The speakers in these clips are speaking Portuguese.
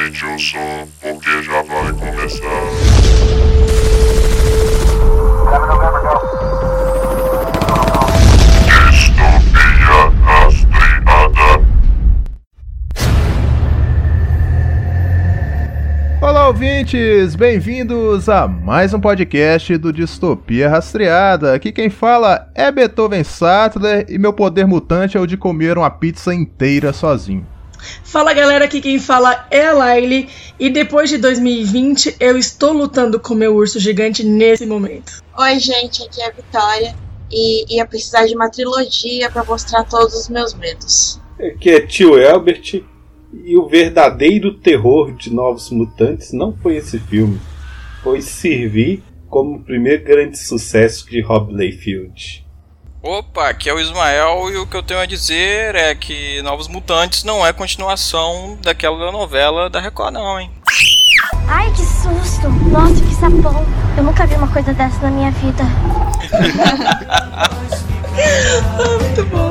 Aumente o som, porque já vai começar. Distopia. Olá, ouvintes! Bem-vindos a mais um podcast do Distopia Rastreada. Aqui quem fala é Beethoven Sattler e meu poder mutante é o de comer uma pizza inteira sozinho. Fala galera, aqui quem fala é a Laile e depois de 2020 eu estou lutando com meu urso gigante nesse momento. Oi, gente, aqui é a Vitória e ia precisar de uma trilogia para mostrar todos os meus medos. que é tio Elbert e o verdadeiro terror de Novos Mutantes não foi esse filme, foi servir como o primeiro grande sucesso de Rob Layfield. Opa, aqui é o Ismael e o que eu tenho a dizer é que Novos Mutantes não é continuação daquela novela da Record não, hein? Ai, que susto! Nossa, que sapão! Eu nunca vi uma coisa dessa na minha vida. Muito bom.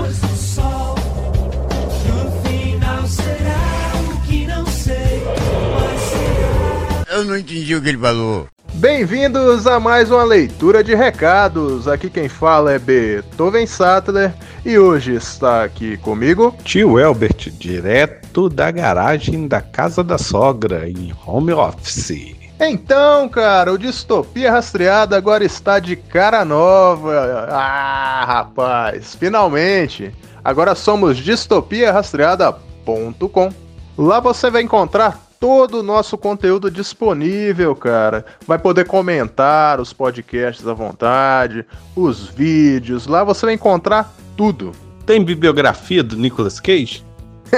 Eu não entendi o que ele falou. Bem-vindos a mais uma leitura de recados. Aqui quem fala é Beethoven Sattler e hoje está aqui comigo. Tio Elbert, direto da garagem da casa da sogra, em home office. Então, cara, o Distopia Rastreada agora está de cara nova. Ah, rapaz, finalmente! Agora somos distopiarastreada.com. Lá você vai encontrar todo o nosso conteúdo disponível, cara. Vai poder comentar os podcasts à vontade, os vídeos. Lá você vai encontrar tudo. Tem bibliografia do Nicolas Cage?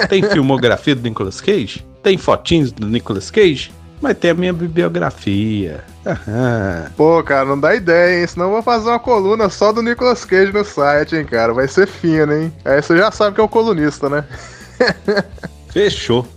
Tem filmografia do Nicolas Cage? Tem fotinhos do Nicolas Cage? Mas tem a minha bibliografia. Aham. Pô, cara, não dá ideia, hein? Senão eu vou fazer uma coluna só do Nicolas Cage no site, hein, cara. Vai ser fino, hein? Aí você já sabe que é o colunista, né? Fechou.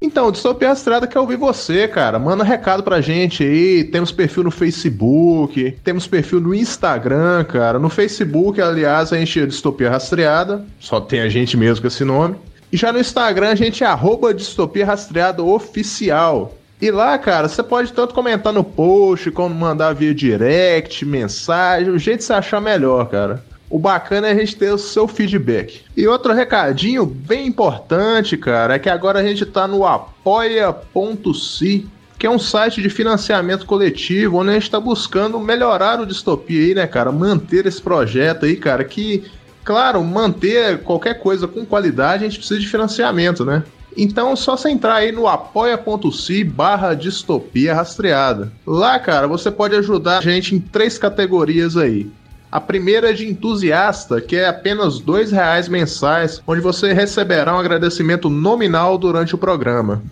Então, Distopia Estrada quer ouvir você, cara. Manda um recado pra gente aí. Temos perfil no Facebook, temos perfil no Instagram, cara. No Facebook, aliás, a gente é Distopia Rastreada. Só tem a gente mesmo com esse nome. E já no Instagram, a gente é arroba Distopia Rastreada Oficial. E lá, cara, você pode tanto comentar no post, como mandar via direct, mensagem, o jeito que você achar melhor, cara. O bacana é a gente ter o seu feedback. E outro recadinho bem importante, cara, é que agora a gente tá no apoia.se, que é um site de financiamento coletivo, onde a gente tá buscando melhorar o distopia aí, né, cara? Manter esse projeto aí, cara, que, claro, manter qualquer coisa com qualidade, a gente precisa de financiamento, né? Então, só você entrar aí no apoia.se barra distopia rastreada. Lá, cara, você pode ajudar a gente em três categorias aí. A primeira é de entusiasta, que é apenas R$ reais mensais, onde você receberá um agradecimento nominal durante o programa.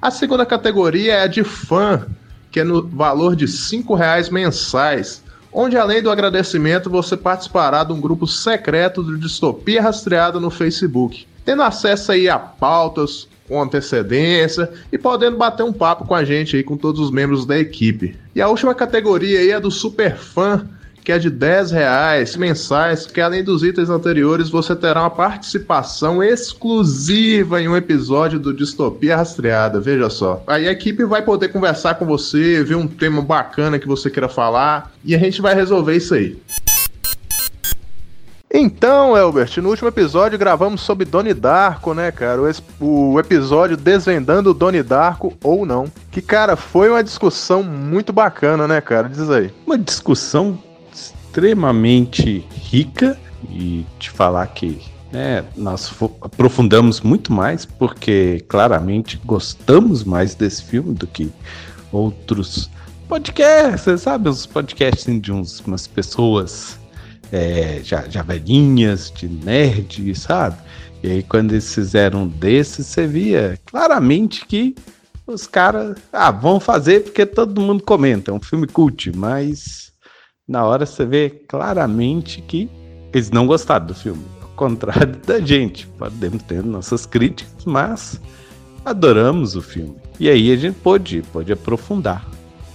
A segunda categoria é a de fã, que é no valor de R$ reais mensais, onde além do agradecimento você participará de um grupo secreto de Distopia Rastreada no Facebook, tendo acesso aí a pautas com antecedência e podendo bater um papo com a gente aí com todos os membros da equipe. E a última categoria aí é do super fã, que é de 10 reais mensais, que além dos itens anteriores você terá uma participação exclusiva em um episódio do Distopia Rastreada, veja só. Aí a equipe vai poder conversar com você, ver um tema bacana que você queira falar, e a gente vai resolver isso aí. Então, Elbert, no último episódio gravamos sobre Doni Darko, né, cara? O, o episódio Desvendando Doni Darko ou não. Que, cara, foi uma discussão muito bacana, né, cara? Diz aí. Uma discussão extremamente rica e te falar que né, nós aprofundamos muito mais porque claramente gostamos mais desse filme do que outros podcasts, sabe? Os podcasts de uns, umas pessoas é, já, já velhinhas, de nerd, sabe? E aí quando eles fizeram um desses, você via claramente que os caras, ah, vão fazer porque todo mundo comenta, é um filme cult, mas na hora você vê claramente que eles não gostaram do filme. Ao contrário da gente. Podemos ter nossas críticas, mas adoramos o filme. E aí a gente pôde, pôde aprofundar.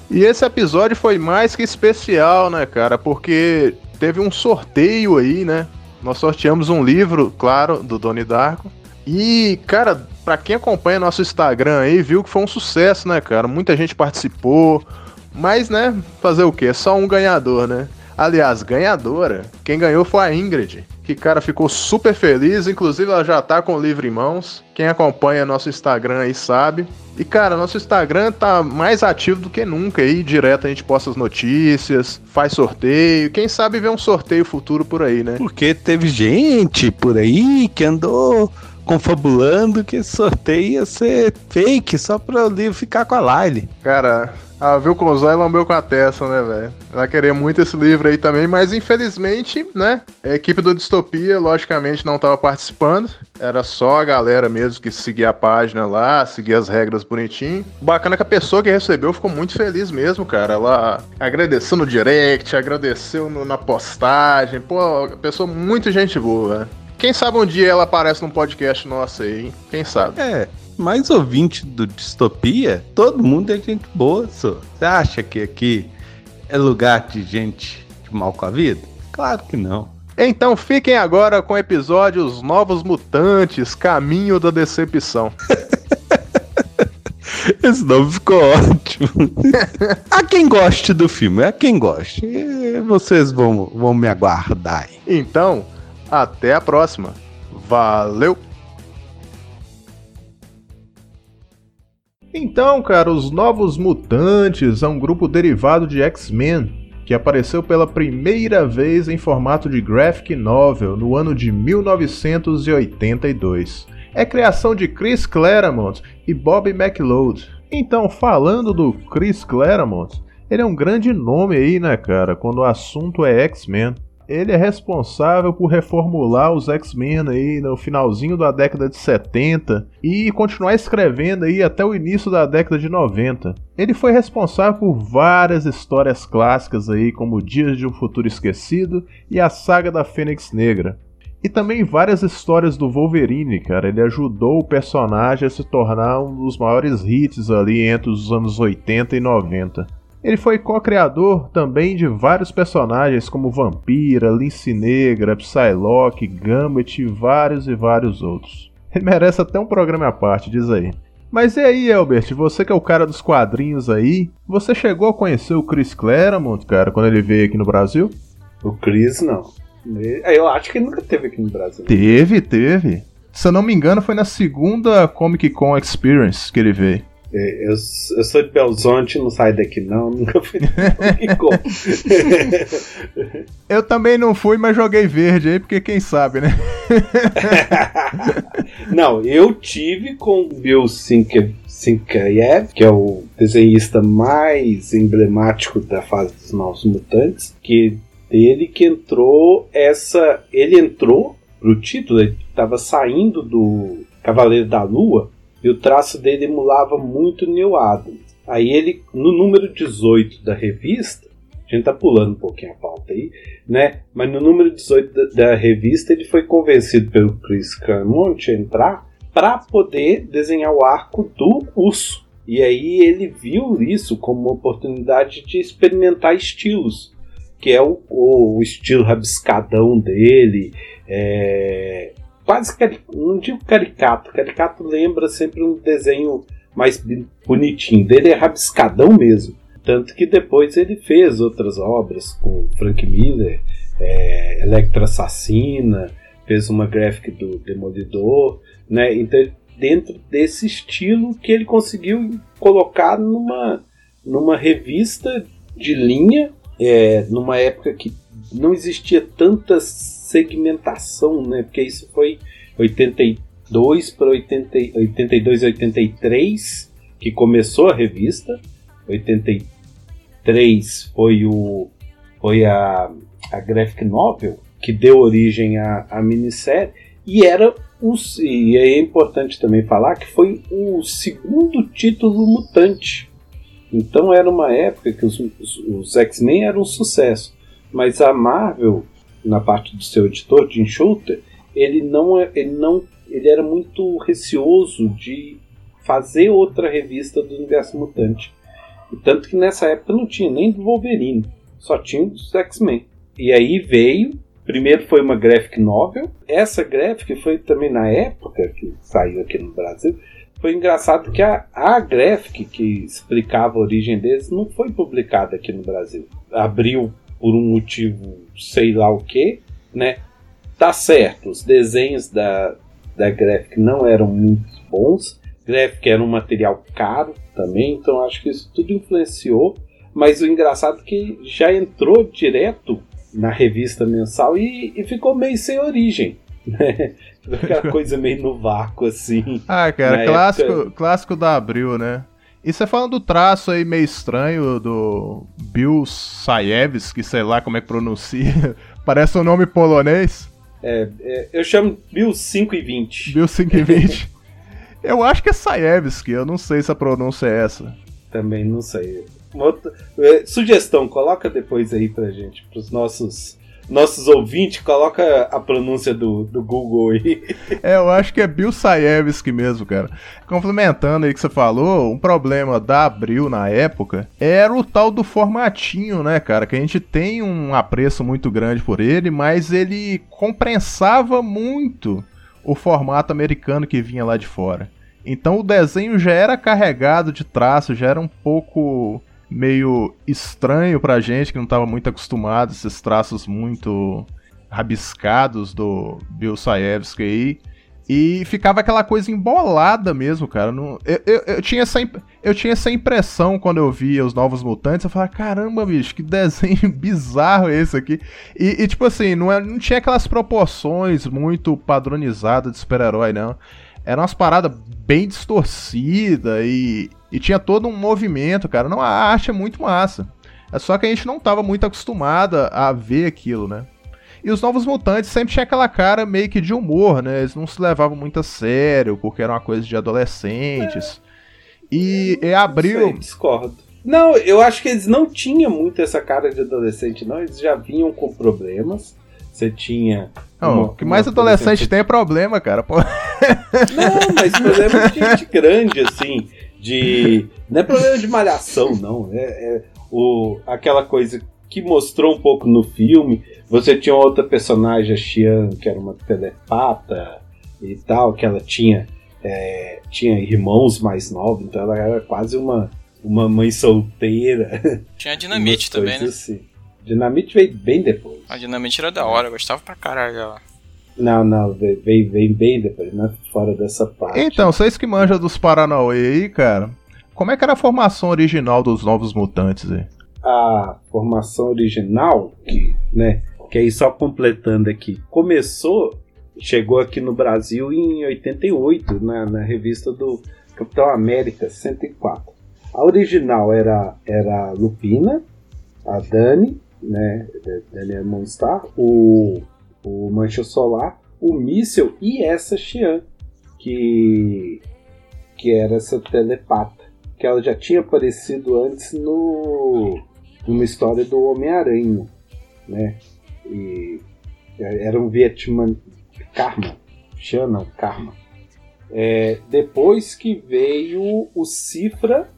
E esse episódio foi mais que especial, né, cara? Porque teve um sorteio aí, né? Nós sorteamos um livro, claro, do Doni Darko. E, cara, Pra quem acompanha nosso Instagram aí, viu que foi um sucesso, né, cara? Muita gente participou. Mas, né, fazer o quê? Só um ganhador, né? Aliás, ganhadora. Quem ganhou foi a Ingrid. Que, cara, ficou super feliz. Inclusive, ela já tá com o livro em mãos. Quem acompanha nosso Instagram aí sabe. E, cara, nosso Instagram tá mais ativo do que nunca aí. Direto a gente posta as notícias, faz sorteio. Quem sabe ver um sorteio futuro por aí, né? Porque teve gente por aí que andou confabulando que esse sorteio ia ser fake só para o livro ficar com a Lyle. Cara, ela viu com os olhos lambeu com a testa, né, velho? Ela queria muito esse livro aí também, mas infelizmente, né? A equipe do Distopia, logicamente, não tava participando. Era só a galera mesmo que seguia a página lá, seguia as regras bonitinho. Bacana que a pessoa que recebeu ficou muito feliz mesmo, cara. Ela agradeceu no direct, agradeceu no- na postagem. Pô, pessoa muito gente boa. né? Quem sabe um dia ela aparece num podcast nosso aí, hein? Quem sabe? É, mais ouvinte do Distopia, todo mundo é gente boa, só. Você acha que aqui é lugar de gente de mal com a vida? Claro que não. Então fiquem agora com o episódio Os Novos Mutantes Caminho da Decepção. Esse nome ficou ótimo. a quem goste do filme, a quem goste. Vocês vão, vão me aguardar. Então, até a próxima. Valeu! Então, cara, os Novos Mutantes é um grupo derivado de X-Men que apareceu pela primeira vez em formato de graphic novel no ano de 1982. É criação de Chris Claremont e Bob McLeod. Então, falando do Chris Claremont, ele é um grande nome aí, né, cara, quando o assunto é X-Men. Ele é responsável por reformular os X-Men aí no finalzinho da década de 70 e continuar escrevendo aí até o início da década de 90. Ele foi responsável por várias histórias clássicas aí, como Dias de um Futuro Esquecido e a saga da Fênix Negra. E também várias histórias do Wolverine, cara. Ele ajudou o personagem a se tornar um dos maiores hits ali entre os anos 80 e 90. Ele foi co-criador também de vários personagens como Vampira, Lince Negra, Psylocke, Gambit e vários e vários outros. Ele merece até um programa à parte, diz aí. Mas e aí, Elbert, você que é o cara dos quadrinhos aí, você chegou a conhecer o Chris Claremont, cara, quando ele veio aqui no Brasil? O Chris, não. Ele- Eu acho que ele nunca teve aqui no Brasil. Teve, teve. Se eu não me engano, foi na segunda Comic Con Experience que ele veio. É, Eu, eu sou de Belzonte, não saio daqui não, nunca fui. Eu também não fui, mas joguei verde aí, porque quem sabe, né? Não, eu tive com o Bill Sinke- Sinkayev, que é o desenhista mais emblemático da fase dos Novos Mutantes, que ele que entrou essa. Ele entrou pro título, ele estava saindo do Cavaleiro da Lua, e o traço dele emulava muito Neil Adams. Aí ele, no número 18 da revista, a gente tá pulando um pouquinho a pauta aí, né? Mas no número 18 da, da revista ele foi convencido pelo Chris Claremont a entrar para poder desenhar o arco do urso. E aí ele viu isso como uma oportunidade de experimentar estilos, que é o, o, o estilo rabiscadão dele, é, quase cari- não digo caricato, caricato lembra sempre um desenho mais bonitinho, dele é rabiscadão mesmo. Tanto que depois ele fez outras obras com Frank Miller, é, Electra Assassina, fez uma graphic do Demolidor, né? Então, dentro desse estilo que ele conseguiu colocar numa, numa revista de linha, é, numa época que não existia tanta segmentação, né? Porque isso foi 82 para 80, 82 e 83 que começou a revista. 83 foi o foi a, a graphic novel que deu origem à, à minissérie e era o, e é importante também falar que foi o segundo título mutante. Então era uma época que os, os, os X-Men eram um sucesso, mas a Marvel na parte do seu editor, Jim Shooter, ele não, é- ele não ele era muito receoso de fazer outra revista do universo mutante. Tanto que nessa época não tinha nem do Wolverine, só tinha dos X-Men. E aí veio primeiro foi uma graphic novel. Essa graphic foi também na época que saiu aqui no Brasil. Foi engraçado que a, a graphic que explicava a origem deles não foi publicada aqui no Brasil. Abriu por um motivo sei lá o que, né? Tá certo, os desenhos da, da graphic não eram muito bons. Graphic era um material caro também, então acho que isso tudo influenciou. Mas o engraçado é que já entrou direto na revista mensal e, e ficou meio sem origem. Né? Aquela coisa meio no vácuo, assim. Ah, cara, clássico, época- clássico da Abril, né? E você falando do traço aí meio estranho do Bill Sayevski, sei lá como é que pronuncia. Parece um nome polonês. É, é, eu chamo 1520. Bill 520. eu acho que é Sayevski, eu não sei se a pronúncia é essa. Também não sei. Outra- é, sugestão, coloca depois aí pra gente, pros nossos, nossos ouvintes, coloca a pronúncia do, do Google aí. É, eu acho que é Bill Sayevski mesmo, cara. Complementando aí que você falou, um problema da Abril na época era o tal do formatinho, né, cara? Que a gente tem um apreço muito grande por ele, mas ele compensava muito o formato americano que vinha lá de fora. Então o desenho já era carregado de traço, já era um pouco meio estranho pra gente que não estava muito acostumado esses traços muito rabiscados do Bill Sayevski aí. E ficava aquela coisa embolada mesmo, cara. Não, eu, eu, eu tinha essa, imp- eu tinha essa impressão quando eu via os Novos Mutantes. Eu falava, caramba, bicho, que desenho bizarro esse aqui. E, e, tipo assim, não, é- não tinha aquelas proporções muito padronizadas de super-herói, não. Eram umas paradas bem distorcidas e, e tinha todo um movimento, cara. Não, a arte é muito massa. É só que a gente não tava muito acostumada a ver aquilo, né? E os Novos Mutantes sempre tinha aquela cara meio que de humor, né? Eles não se levavam muito a sério, porque era uma coisa de adolescentes. E, e Não abriu. sei, discordo. Não, eu acho que eles não tinham muito essa cara de adolescente, não. Eles já vinham com problemas. Você tinha. Não, uma- o que mais adolescente- tem é problema, cara. Pô. Não, mas problema de gente grande, assim. De. Não é problema de malhação, não. É, é o, aquela coisa que mostrou um pouco no filme. Você tinha outra personagem, a Xian, que era uma telepata e tal, que ela tinha, é, tinha irmãos mais novos, então ela era quase uma, uma mãe solteira. Tinha a Dinamite também, né? assim. Dinamite veio bem depois. A Dinamite era da hora, eu gostava pra caralho dela. Não, não, veio, veio bem depois, não é fora dessa parte. Então, vocês que manjam dos Paranauê aí, cara. Como é que era a formação original dos Novos Mutantes aí? a formação original, que, né, que aí só completando aqui, começou, chegou aqui no Brasil em 88, na, na revista do Capitão América 104. A original era, era a Lupina, a Dani, né, Daniel Monstar, o, o Mancha Solar, o Míssel e essa Xian, que, que era essa telepata, que ela já tinha aparecido antes no numa história do Homem-Aranha, né? E era um Vietnã Karma, Xian não, Karma. É, depois que veio o Cifra,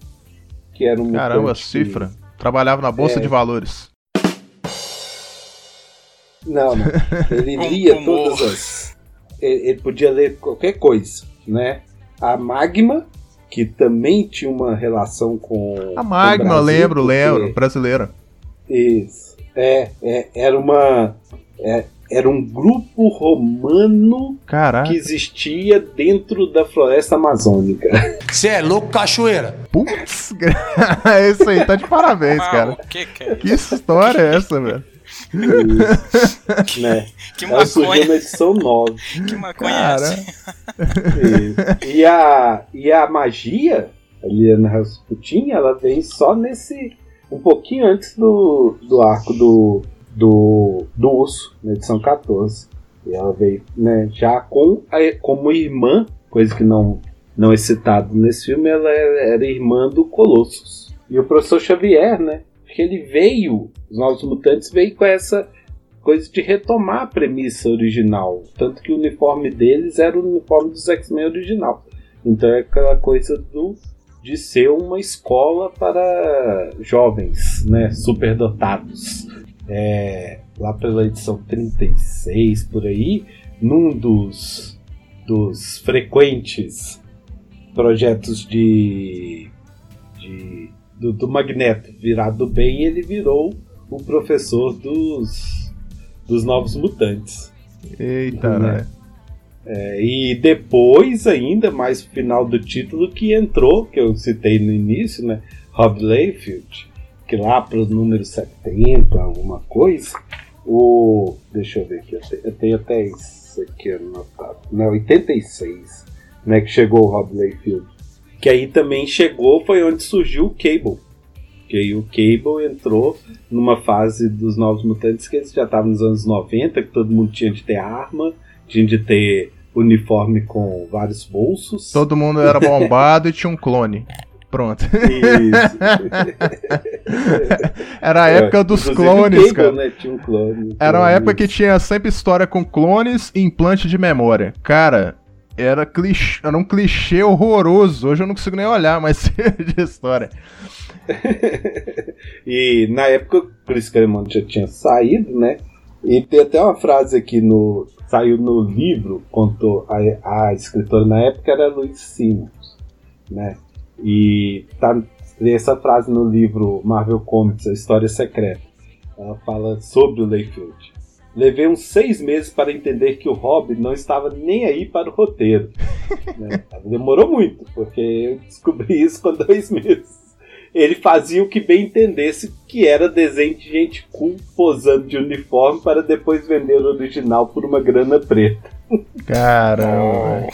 que era um Caramba, mutante que- cifra. Trabalhava na Bolsa É. de Valores. Não, não. Ele Com lia todas as. Ele, ele podia ler qualquer coisa, né? A Magma, que também tinha uma relação com. A com Magma, o Brasil, lembro, porque- lembro. Brasileira. Isso. É, é, era uma. é, era um grupo romano Caraca. que existia dentro da floresta amazônica. Você é louco, cachoeira? Putz, isso aí tá de parabéns, cara. que que é? Que história é essa, velho? Isso, né? Que Ela surgiu maconha, na edição 9. que maconha é Cara. essa? E a, e a magia, a Liana Rasputin, ela vem só nesse. um pouquinho antes do, do arco do, do, do urso, na edição 14. E ela veio né, já com a, como irmã, coisa que não, não é citado nesse filme, ela era, era irmã do Colossus. E o professor Xavier, né? Que ele veio, os Novos Mutantes veio com essa coisa de retomar a premissa original. Tanto que o uniforme deles era o uniforme dos X-Men original. Então é aquela coisa do de ser uma escola para jovens, né, superdotados. É, lá pela edição 36 por aí, num dos, dos frequentes projetos de, de do, do Magneto virado bem, ele virou o professor dos, dos Novos Mutantes. Eita, Né? né? É, e depois, ainda mais no final do título, que entrou, que eu citei no início, né? Rob Layfield, que lá para o número 70, alguma coisa, o. Deixa eu ver aqui, eu te- eu tenho até isso aqui anotado. Não, 86, né? Que chegou o Rob Layfield. Que aí também chegou, foi onde surgiu o Cable. Que aí o Cable entrou numa fase dos Novos Mutantes que eles já estavam nos anos 90, que todo mundo tinha de ter arma, tinha de ter uniforme com vários bolsos. Todo mundo era bombado e tinha um clone. Pronto. Isso. Era a época dos É, Inclusive, o clones, Cable, cara. Né? Tinha um clone. Era uma época que tinha sempre história com clones e implante de memória. Cara, era, clichê, era um clichê horroroso. Hoje eu não consigo nem olhar mais de história. E na época, o Alemão já tinha saído, né? E tem até uma frase aqui no. Saiu no livro, contou a, a escritora na época era Louise Simmons, né? E tá tem essa frase no livro Marvel Comics, A História Secreta. Ela fala sobre o Layfield. Levei uns seis meses para entender que o Rob não estava nem aí para o roteiro. né? Demorou muito, porque eu descobri isso com dois meses ele fazia o que bem entendesse, que era desenho de gente cool posando de uniforme para depois vender o original por uma grana preta. Caramba.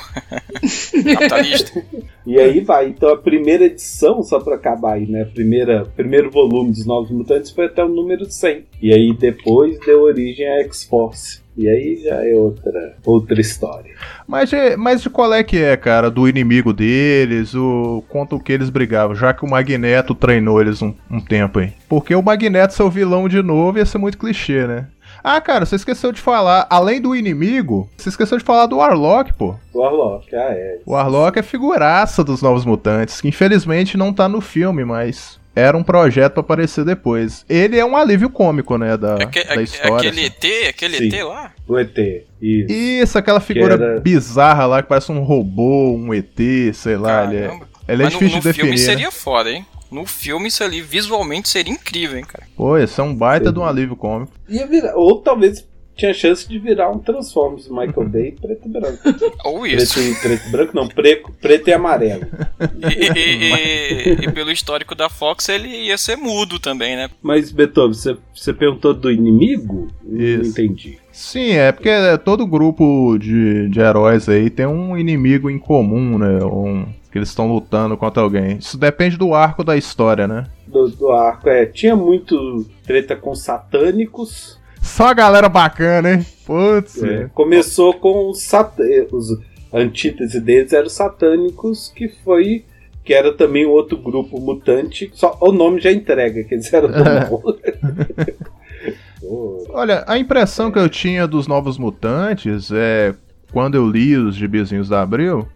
Capitalista. E aí vai. Então a primeira edição, só para acabar aí, né? Primeira, primeiro volume dos Novos Mutantes foi até o número 100. E aí depois deu origem à X-Force. E aí já é outra, outra história. Mas, de, mas de qual é que é, cara? Do inimigo deles, o contra o que eles brigavam, já que o Magneto treinou eles um, um tempo aí. Porque o Magneto ser o vilão de novo ia ser muito clichê, né? Ah, cara, você esqueceu de falar, além do inimigo, você esqueceu de falar do Warlock, pô. O Warlock, ah é. O Warlock é figuraça dos Novos Mutantes, que infelizmente não tá no filme, mas era um projeto pra aparecer depois. Ele é um alívio cômico, né, da, Aque- da aque- história. aquele assim. ET, aquele Sim. ET lá? O ET. Isso. Isso, aquela figura era- bizarra lá que parece um robô, um ET, sei lá. Ele é, Caramba. ele é Mas no, difícil no de filme definir. né? seria foda, hein? No filme isso ali visualmente seria incrível, hein, cara. Pô, esse é um baita Sim. de um alívio cômico. Ia virar, ou talvez tinha chance de virar um Transformers Michael Bay preto e branco. Ou isso. Preto e, preto e branco não, preto, preto e amarelo. E, e- e- e pelo histórico da Fox, ele ia ser mudo também, né? Mas, Beethoven, você, você perguntou do inimigo? Não Isso. entendi. Sim, é porque todo grupo de, de heróis aí tem um inimigo em comum, né? Um, que eles estão lutando contra alguém. Isso depende do arco da história, né? Do, do arco, é. Tinha muito treta com satânicos. Só a galera bacana, hein? Putz. é. Começou com os, sat... eh, os a antítese deles eram os satânicos, que foi. Que era também um outro grupo mutante. Só o nome já entrega, que eles eram do mal. Olha, a impressão que eu tinha dos Novos Mutantes é quando eu li os gibizinhos da Abril,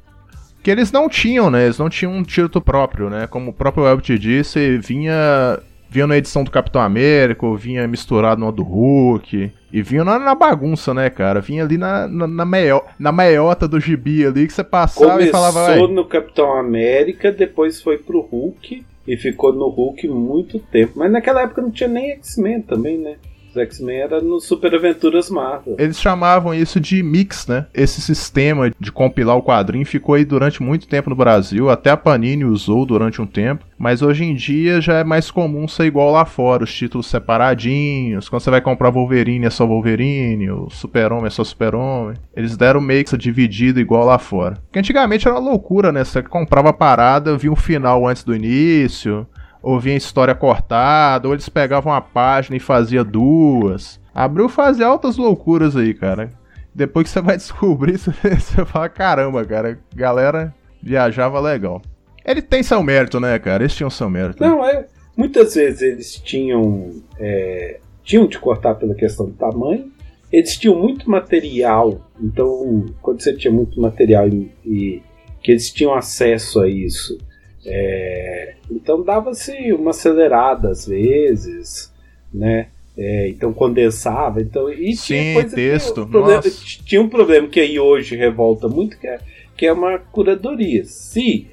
que eles não tinham, né? Eles não tinham um título próprio, né? Como o próprio te disse, vinha vinha na edição do Capitão América, ou vinha misturado no do Hulk, e vinha na, na bagunça, né, cara? Vinha ali na, na, na, meio, na meiota do gibi ali que você passava e falava, Começou "Ai, no Capitão América, depois foi pro Hulk e ficou no Hulk muito tempo. Mas naquela época não tinha nem X-Men também, né? Os X-Men era no Super Aventuras Marvel. Eles chamavam isso de mix, né? Esse sistema de compilar o quadrinho ficou aí durante muito tempo no Brasil, até a Panini usou durante um tempo, mas hoje em dia já é mais comum ser igual lá fora, os títulos separadinhos. Quando você vai comprar Wolverine é só Wolverine, o Super-Homem é só Super-Homem. Eles deram meio que dividido igual lá fora. Porque antigamente era uma loucura, né? Você comprava a parada, via um final antes do início, ou vinha história cortada, ou eles pegavam uma página e fazia duas. Abriu fazer altas loucuras aí, cara. Depois que você vai descobrir, você fala, caramba, cara, galera viajava legal. Ele tem seu mérito, né, cara? Eles tinham seu mérito. né? Não, é. Muitas vezes eles tinham. é, tinham de cortar pela questão do tamanho. Eles tinham muito material. Então, quando você tinha muito material e, e que eles tinham acesso a isso, é, então dava-se uma acelerada às vezes, né? É, então condensava, então e Sim, tinha texto, o problema- tinha um problema que aí hoje revolta muito que é, que é uma curadoria. Se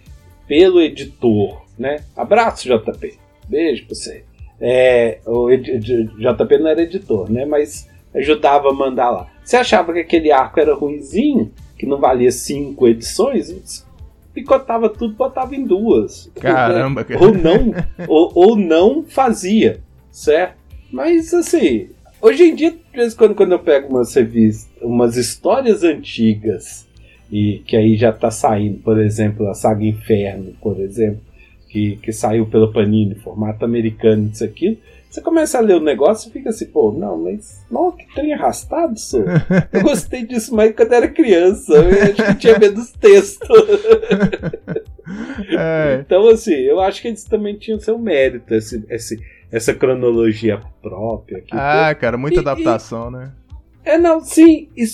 pelo editor, né? Abraço JP, beijo pra você. É, o JP não era editor, né? Mas ajudava a mandar lá. Você achava que aquele arco era ruinzinho, que não valia cinco edições? Picotava tudo, botava em duas. Caramba, cara. Ou não, ou, ou não fazia, certo? Mas assim, hoje em dia, de vez em quando, quando eu pego umas revistas, umas histórias antigas, e que aí já tá saindo, por exemplo, a saga Inferno, por exemplo, que, que saiu pela Panini, formato americano, isso aqui. Você começa a ler o negócio e fica assim, pô, não, mas não, que trem arrastado, senhor. Eu gostei disso mais quando era criança. Eu acho que tinha menos texto. É. Então, assim, eu acho que eles também tinham seu mérito, esse, esse, essa cronologia própria. Ah, cara, muita E- adaptação, né? É, não, sim, e,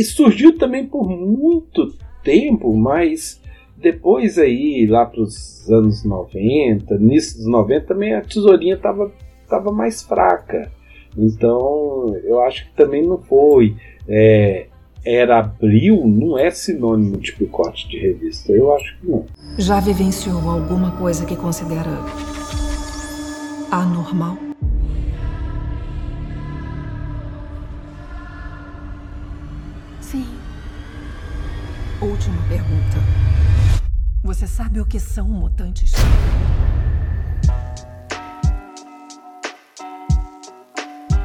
e surgiu também por muito tempo, mas depois aí, lá pros anos 90, início dos 90, também a tesourinha tava, tava mais fraca. Então, eu acho que também não foi. É, era abril, não é sinônimo de picote de revista. Eu acho que não. Já vivenciou alguma coisa que considera anormal? Sim. Última pergunta. Você sabe o que são mutantes?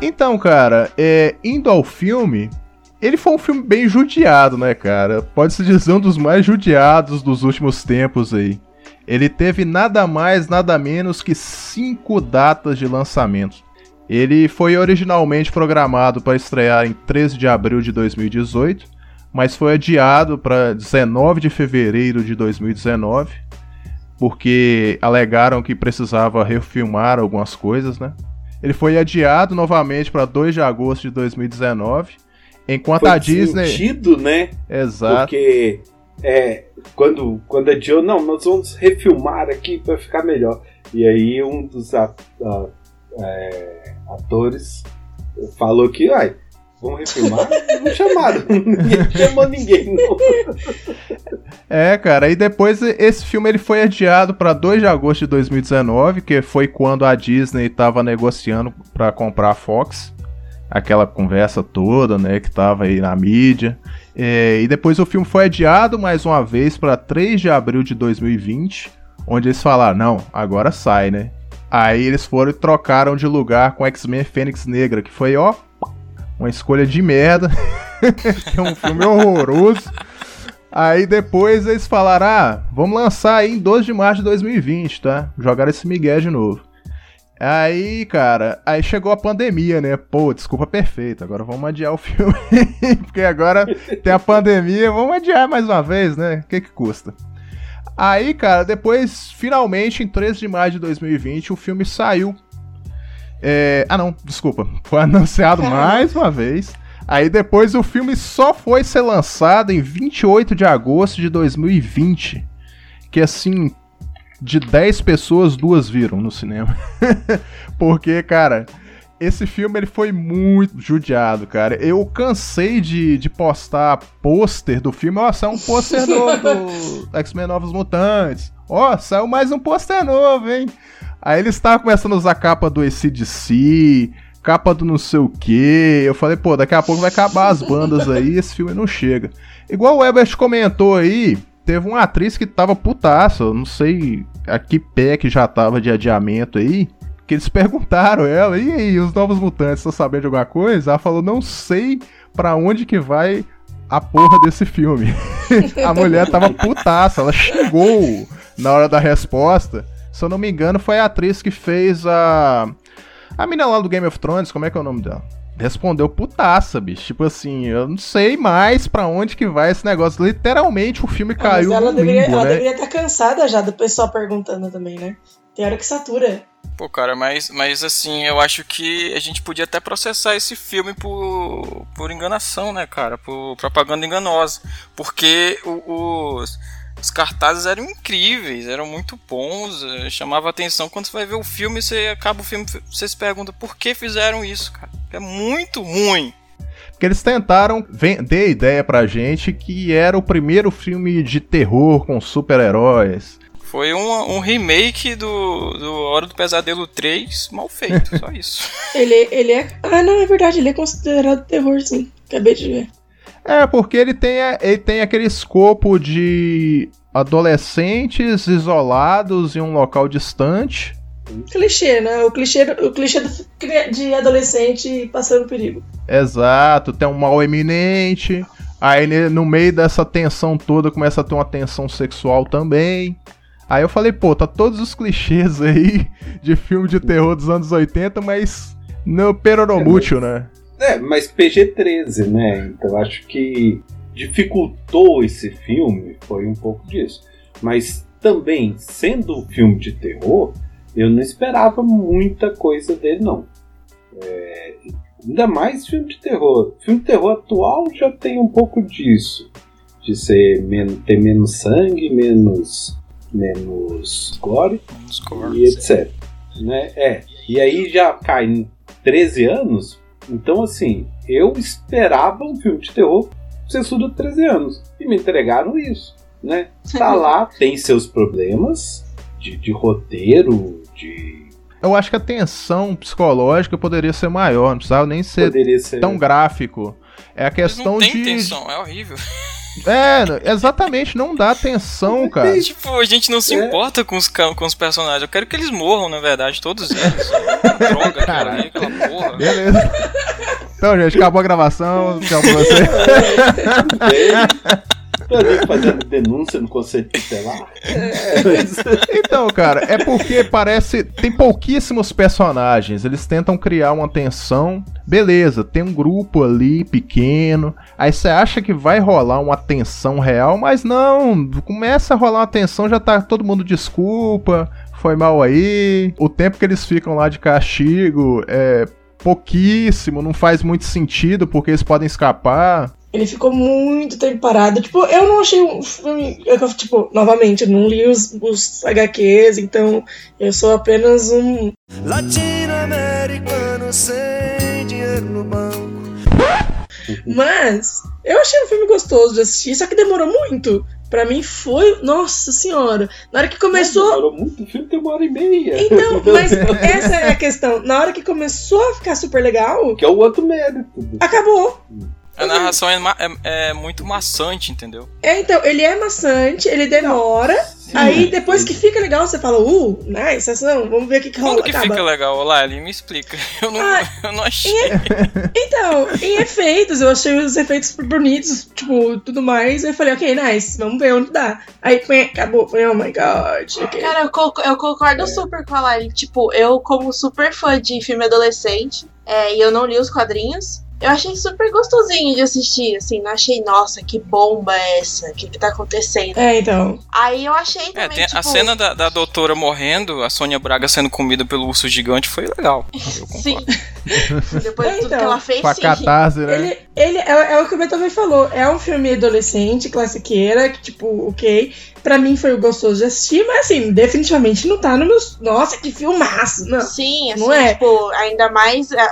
Então, cara, é, indo ao filme, ele foi um filme bem judiado, né, cara? Pode-se dizer um dos mais judiados dos últimos tempos aí. Ele teve nada mais, nada menos que cinco datas de lançamento. Ele foi originalmente programado para estrear em 13 de abril de 2018, mas foi adiado para 19 de fevereiro de 2019, porque alegaram que precisava refilmar algumas coisas, né? Ele foi adiado novamente para 2 de agosto de 2019, enquanto Foi a Disney. sentido, né? Exato. Porque é, quando, quando adiou, não, nós vamos refilmar aqui para ficar melhor. E aí um dos a- a- é, atores falou que, ai, vamos refilmar? não chamaram, ninguém chamou ninguém, não. É, cara, e depois esse filme ele foi adiado para 2 de agosto de 2019, que foi quando a Disney estava negociando para comprar a Fox. Aquela conversa toda, né, que tava aí na mídia. É, e depois o filme foi adiado mais uma vez para 3 de abril de 2020, onde eles falaram: não, agora sai, né? Aí eles foram e trocaram de lugar com X-Men Fênix Negra, que foi, ó, uma escolha de merda. que é um filme horroroso. Aí depois eles falaram: ah, vamos lançar aí em 12 de março de 2020, tá? Jogaram esse migué de novo. Aí, cara, aí chegou a pandemia, né? Pô, desculpa perfeito. Agora vamos adiar o filme. Porque agora tem a pandemia, vamos adiar mais uma vez, né? O que que custa? Aí, cara, depois, finalmente, em 13 de maio de 2020, o filme saiu. É, Ah, não, desculpa. Foi anunciado mais uma vez. Aí depois o filme só foi ser lançado em 28 de agosto de 2020. Que assim, de 10 pessoas, duas viram no cinema. Porque, cara, esse filme ele foi muito judiado, cara. Eu cansei de, de postar pôster do filme. Ó, saiu um pôster novo do X-Men Novos Mutantes. Ó, saiu mais um pôster novo, hein? Aí eles estavam começando a usar capa do ACDC, capa do não sei o que. Eu falei, pô, daqui a pouco vai acabar as bandas aí, esse filme não chega. Igual o Ebert comentou aí, teve uma atriz que tava putaça, eu não sei a que pé que já tava de adiamento aí, que eles perguntaram ela, e aí, os Novos Mutantes, estão sabendo de alguma coisa? Ela falou, não sei pra onde que vai a porra desse filme. a mulher tava putaça, ela xingou na hora da resposta. Se eu não me engano, foi a atriz que fez a. A mina lá do Game of Thrones, como é que é o nome dela? Respondeu putaça, bicho. Tipo assim, eu não sei mais pra onde que vai esse negócio. Literalmente o filme Ah, mas caiu ela no deveria, limbo, ela né? deveria estar cansada já do pessoal perguntando também, né? Tem hora que satura. Pô, cara, mas, mas assim, eu acho que a gente podia até processar esse filme por, por enganação, né, cara? Por propaganda enganosa. Porque o- os. Os cartazes eram incríveis, eram muito bons, eh, chamava atenção. Quando você vai ver o filme, você acaba o filme, você se pergunta por que fizeram isso, cara. É muito ruim. Porque eles tentaram vender a ideia pra gente que era o primeiro filme de terror com super-heróis. Foi um, um remake do, do Hora do Pesadelo 3 mal feito, só isso. Ele, ele é. Ah, não, é verdade, ele é considerado terror, sim. Acabei de ver. É, porque ele tem, ele tem aquele escopo de adolescentes isolados em um local distante. Clichê, né? O clichê, o clichê de adolescente passando perigo. Exato, tem um mal eminente. Aí no meio dessa tensão toda começa a ter uma tensão sexual também. Aí eu falei, pô, tá todos os clichês aí de filme de terror dos anos 80, mas no peronomútil, né? É, mas PG-13, né? Então acho que dificultou esse filme, foi um pouco disso. Mas também, sendo um filme de terror, eu não esperava muita coisa dele, não. É, ainda mais filme de terror. Filme de terror atual já tem um pouco disso. De ser men ter menos sangue, menos, menos gore e etc. Né? É. E aí já cai em 13 anos. Então, assim, eu esperava um filme de terror censura de 13 anos. E me entregaram isso. Né? Tá lá, tem seus problemas de, de roteiro, de. Eu acho que a tensão psicológica poderia ser maior, não precisava nem ser, ser- tão gráfico. É a questão Não tem de. tensão, é horrível. É, exatamente, não dá tensão, cara. Tipo, a gente não se É. importa com os, com os personagens. Eu quero que eles morram, na verdade, todos eles. Droga, cara, aí, aquela porra. Beleza. Então, gente, acabou a gravação. Tchau pra você. Tô ali fazendo denúncia no conceito tutelar. Então, cara, é porque parece. Tem pouquíssimos personagens. Eles tentam criar uma tensão. Beleza, tem um grupo ali pequeno. Aí você acha que vai rolar uma tensão real, mas não. Começa a rolar uma tensão, já tá todo mundo desculpa. Foi mal aí. O tempo que eles ficam lá de castigo é pouquíssimo, não faz muito sentido porque eles podem escapar. Ele ficou muito tempo parado. Tipo, eu não achei um filme. eu, tipo, novamente, eu não li os, os HQs, então eu sou apenas um. Latino-americano sem dinheiro no banco. Mas eu achei um filme gostoso de assistir, só que demorou muito. Pra mim foi. Nossa senhora! Na hora que começou. Demorou muito, o filme tem uma hora e meia. Então, mas essa é a questão. Na hora que começou a ficar super legal. Que é o outro mérito. Acabou. A narração é, é- é muito maçante, entendeu? É, então, ele é maçante, ele demora. aí depois que fica legal, você fala, uh, nice, ação, vamos ver o que, que rola. Quando que acaba. fica legal? Olá, ele me explica. Eu não, Ah, eu não achei. Então, em efeitos, eu achei os efeitos bonitos, tipo, tudo mais. Aí eu falei, ok, nice, vamos ver onde dá. Aí acabou, falei, oh my god. ok. Cara, eu, co- eu concordo super com a Lari. Tipo, eu, como super fã de filme adolescente, é, e eu não li os quadrinhos, eu achei super gostosinho de assistir, assim, não achei, nossa, que bomba é essa? O que que tá acontecendo? É, então. Aí eu achei É, também, tem tipo... a cena da, da doutora morrendo, a Sônia Braga sendo comida pelo urso gigante foi legal. Sim. Depois de tudo então. que ela fez, Com a sim. catarse, né? Ele, ele é, é o que o Beethoven falou. É um filme adolescente, classiqueira, que, tipo, ok. Pra mim foi gostoso de assistir, mas assim, definitivamente não tá no meu. Nossa, que filmaço! Não. Sim, assim, Não é? tipo, ainda mais. é,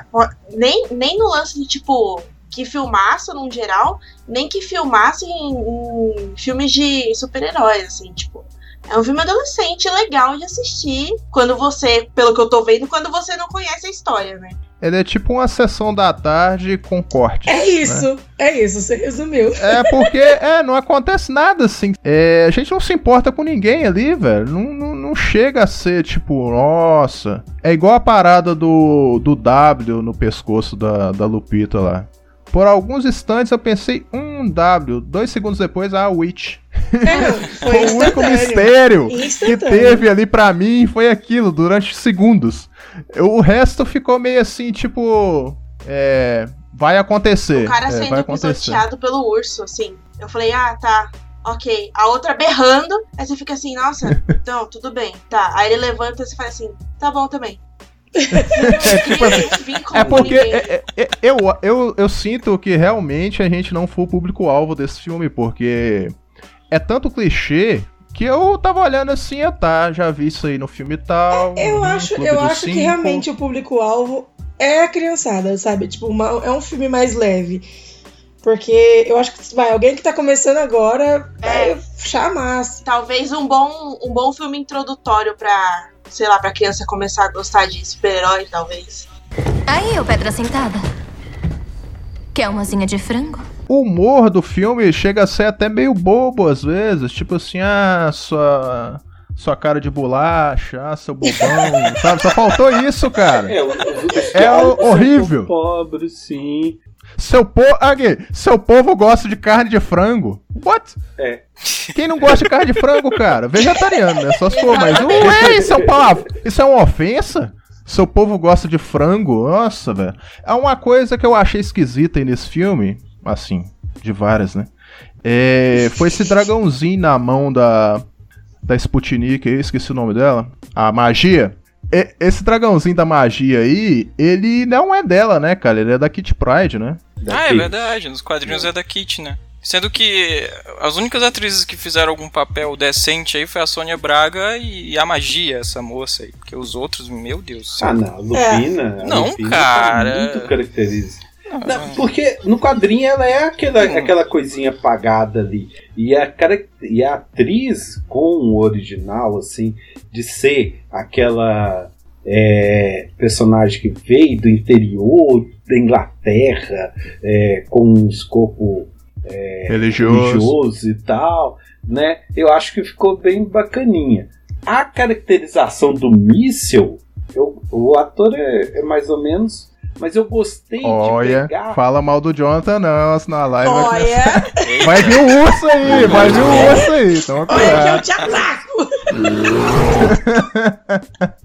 nem, nem no lance de, tipo, que filmasse num geral, nem que filmasse em, em filmes de super-heróis, assim, tipo. É um filme adolescente legal de assistir quando você, pelo que eu tô vendo, quando você não conhece a história, né? Ele é tipo uma sessão da tarde com corte. É isso, é isso, você resumiu. É porque é, não acontece nada assim. É, a gente não se importa com ninguém ali, velho. Não, não, não chega a ser tipo, nossa. É igual a parada do, do W no pescoço da, da Lupita lá. Por alguns instantes eu pensei, um W. Dois segundos depois, ah, Witch. É, Foi o único mistério que teve ali pra mim foi aquilo, durante segundos. Eu- o resto ficou meio assim, tipo. É. Vai acontecer. O cara é, vai sendo acontecer. pisoteado pelo urso, assim. Eu falei, ah, tá. Ok. A outra berrando. Aí você fica assim, nossa, então, tudo bem. Tá. Aí ele levanta e você faz assim, tá bom também. tipo assim, É porque é- é- é- eu, eu, eu sinto que realmente a gente não foi o público-alvo desse filme, porque é tanto clichê que eu tava olhando assim, ah, tá, já vi isso aí no filme tal. Eu no acho, eu acho que realmente o público-alvo é a criançada, sabe? Tipo, uma- é um filme mais leve. Porque eu acho que vai, alguém que tá começando agora vai chamar. assim. Talvez um bom, um bom filme introdutório pra, sei lá, pra criança começar a gostar de super-herói, talvez. Aí, ô Pedra Sentada. Quer uma asinha de frango? O humor do filme chega a ser até meio bobo às vezes. Tipo assim, ah, sua. Sua cara de bolacha, ah, seu bobão, sabe? Só faltou isso, cara. É, É horrível. Pobre, sim. Seu povo. Aqui, seu povo gosta de carne de frango. What? É. Quem não gosta de carne de frango, cara? Vegetariano, né? Só se for, mas não é, isso é um palavra. Isso é uma ofensa? Seu povo gosta de frango? Nossa, velho. É uma coisa que eu achei esquisita aí nesse filme, assim, de várias, né? É, foi esse dragãozinho na mão da da Sputnik, eu esqueci o nome dela. A magia. Esse dragãozinho da magia aí, ele não é dela, né, cara? Ele é da Kit Pride, né? Ah, é verdade. Nos quadrinhos é da Kit, né? Sendo que as únicas atrizes que fizeram algum papel decente aí foi a Sônia Braga e a Magia, essa moça aí. Porque os outros, meu Deus do céu. Ah, não. Lupina. a Não, Lupina cara. Tá muito característica. Não, porque no quadrinho ela é aquela, aquela coisinha apagada ali. E a, cara- e a atriz com o original, assim, de ser aquela é, personagem que veio do interior da Inglaterra, é, com um escopo é, Religioso. religioso e tal, né? Eu acho que ficou bem bacaninha. A caracterização do míssil, eu- o ator é, é mais ou menos, mas eu gostei de Olha, pegar. fala mal do Jonathan não, senão a live vai Olha, começar. Vai vir o urso aí, vai vir o urso aí. Toma olha que eu cuidado. te ataco!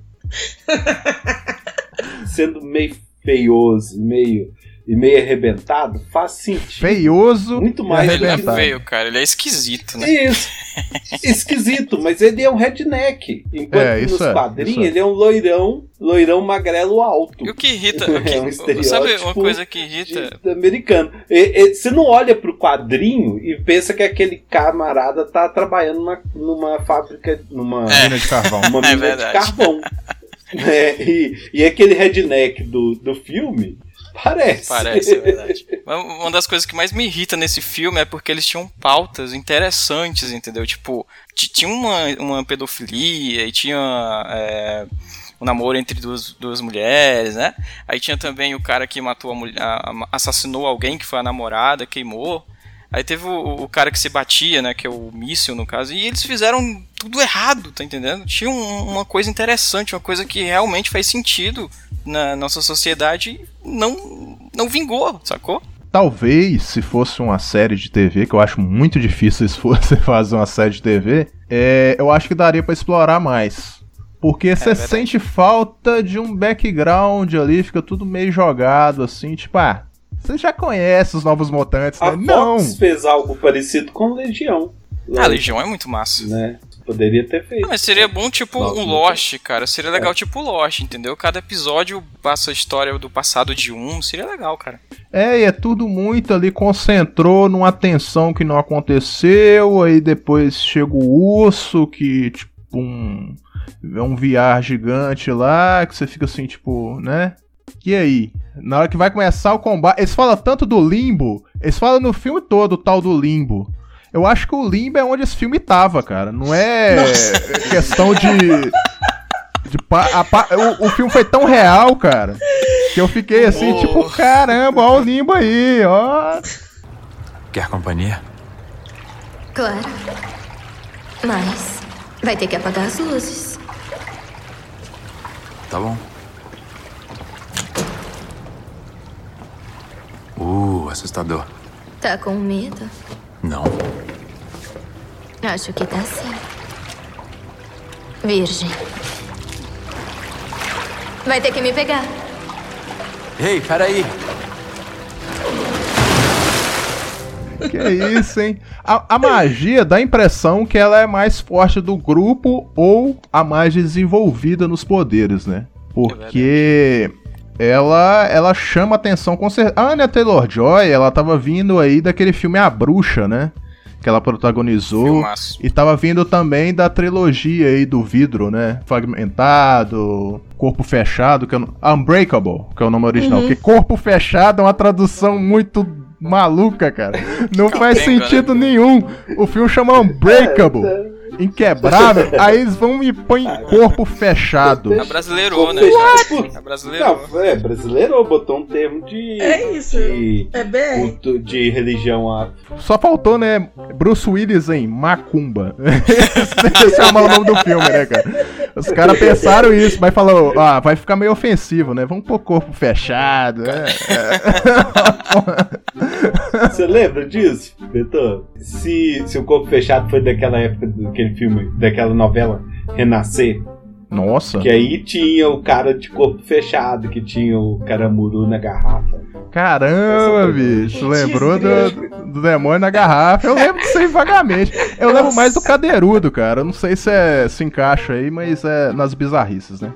sendo meio feioso, meio e meio arrebentado, faz sentido. Feioso Muito e mais Ele é arrebentado. feio, cara. Ele é esquisito, né? Isso. Esquisito, mas ele é um redneck. Enquanto É, isso nos é, quadrinhos isso é. ele é um loirão, loirão magrelo alto. E o que irrita. O que, É um estereótipo sabe uma coisa que irrita? de- americano. E- e você não olha pro quadrinho e pensa que aquele camarada tá trabalhando numa, numa fábrica, numa, Mina de carvão. uma É mina de verdade. carvão. É, e, e aquele redneck do, do filme parece. Parece, é verdade. Uma das coisas que mais me irrita nesse filme é porque eles tinham pautas interessantes, entendeu? Tipo, ti- tinha uma, uma pedofilia e tinha é, um namoro entre duas, duas mulheres, né? Aí tinha também o cara que matou a mulher, assassinou alguém que foi a namorada, queimou. Aí teve o, o cara que se batia, né? Que é o míssil, no caso. E eles fizeram tudo errado, tá entendendo? Tinha um- uma coisa interessante, uma coisa que realmente faz sentido na nossa sociedade e não, não vingou, sacou? Talvez, se fosse uma série de TV, que eu acho muito difícil se fosse fazer uma série de TV, é, eu acho que daria pra explorar mais. Porque você verdade. sente falta de um background ali, fica tudo meio jogado assim, tipo, ah, você já conhece os novos mutantes, né? A Não! Fox fez algo parecido com Legião. Ah, a Legião é muito massa. Né? Poderia ter feito. Ah, mas seria bom tipo Nossa, um não Lost, cara. Seria legal É. tipo Lost, entendeu? Cada episódio passa a história do passado de um. Seria legal, cara. É, e é tudo muito ali, concentrou numa tensão que não aconteceu, aí depois chega o urso, que, tipo, um. É um VR gigante lá, que você fica assim, tipo, né? E aí? Na hora que vai começar o combate. Eles falam tanto do limbo, eles falam no filme todo o tal do limbo. Eu acho que o limbo é onde esse filme tava, cara. Não é questão de. de pa- a pa- o, o filme foi tão real, cara. Que eu fiquei assim, Oh. tipo, caramba, ó o limbo aí, ó. Quer companhia? Claro. Mas vai ter que apagar as luzes. Tá bom. Uh, assustador. Tá com medo? Não. Acho que tá sim. Virgem. Vai ter que me pegar. Ei, peraí. Que isso, hein? A, a magia dá a impressão que ela é mais forte do grupo ou a mais desenvolvida nos poderes, né? Porque ela ela chama atenção com certeza. A Anya Taylor-Joy, ela tava vindo aí daquele filme A Bruxa, né? que ela protagonizou. Filmaço. E tava vindo também da trilogia aí do vidro, né? Fragmentado, Corpo Fechado, que é o... Unbreakable, que é o nome original. Uhum. Porque Corpo Fechado é uma tradução muito maluca, cara. Não faz Capenga, sentido nenhum. O filme chama Unbreakable. Inquebrável, aí eles vão e põem corpo fechado. A brasileirou, né? What? A brasileirou. Não, é, brasileiro botou um termo de. É isso. De, É BR. culto- de religião. Só faltou, né? Bruce Willis em Macumba. Esse é o nome do filme, né, cara? Os caras pensaram isso, mas falou, ah, vai ficar meio ofensivo, né? Vamos pôr corpo fechado. né? Você lembra disso, Betão? Se, se o Corpo Fechado foi daquela época, daquele filme, daquela novela Renascer, Nossa. que aí tinha o cara de corpo fechado, que tinha o caramuru na garrafa. Caramba, bicho. Lembrou do, do demônio na garrafa. Eu lembro disso aí vagamente. Eu lembro mais do cadeirudo, cara. Eu não sei se, é, se encaixa aí, mas é nas bizarrices, né?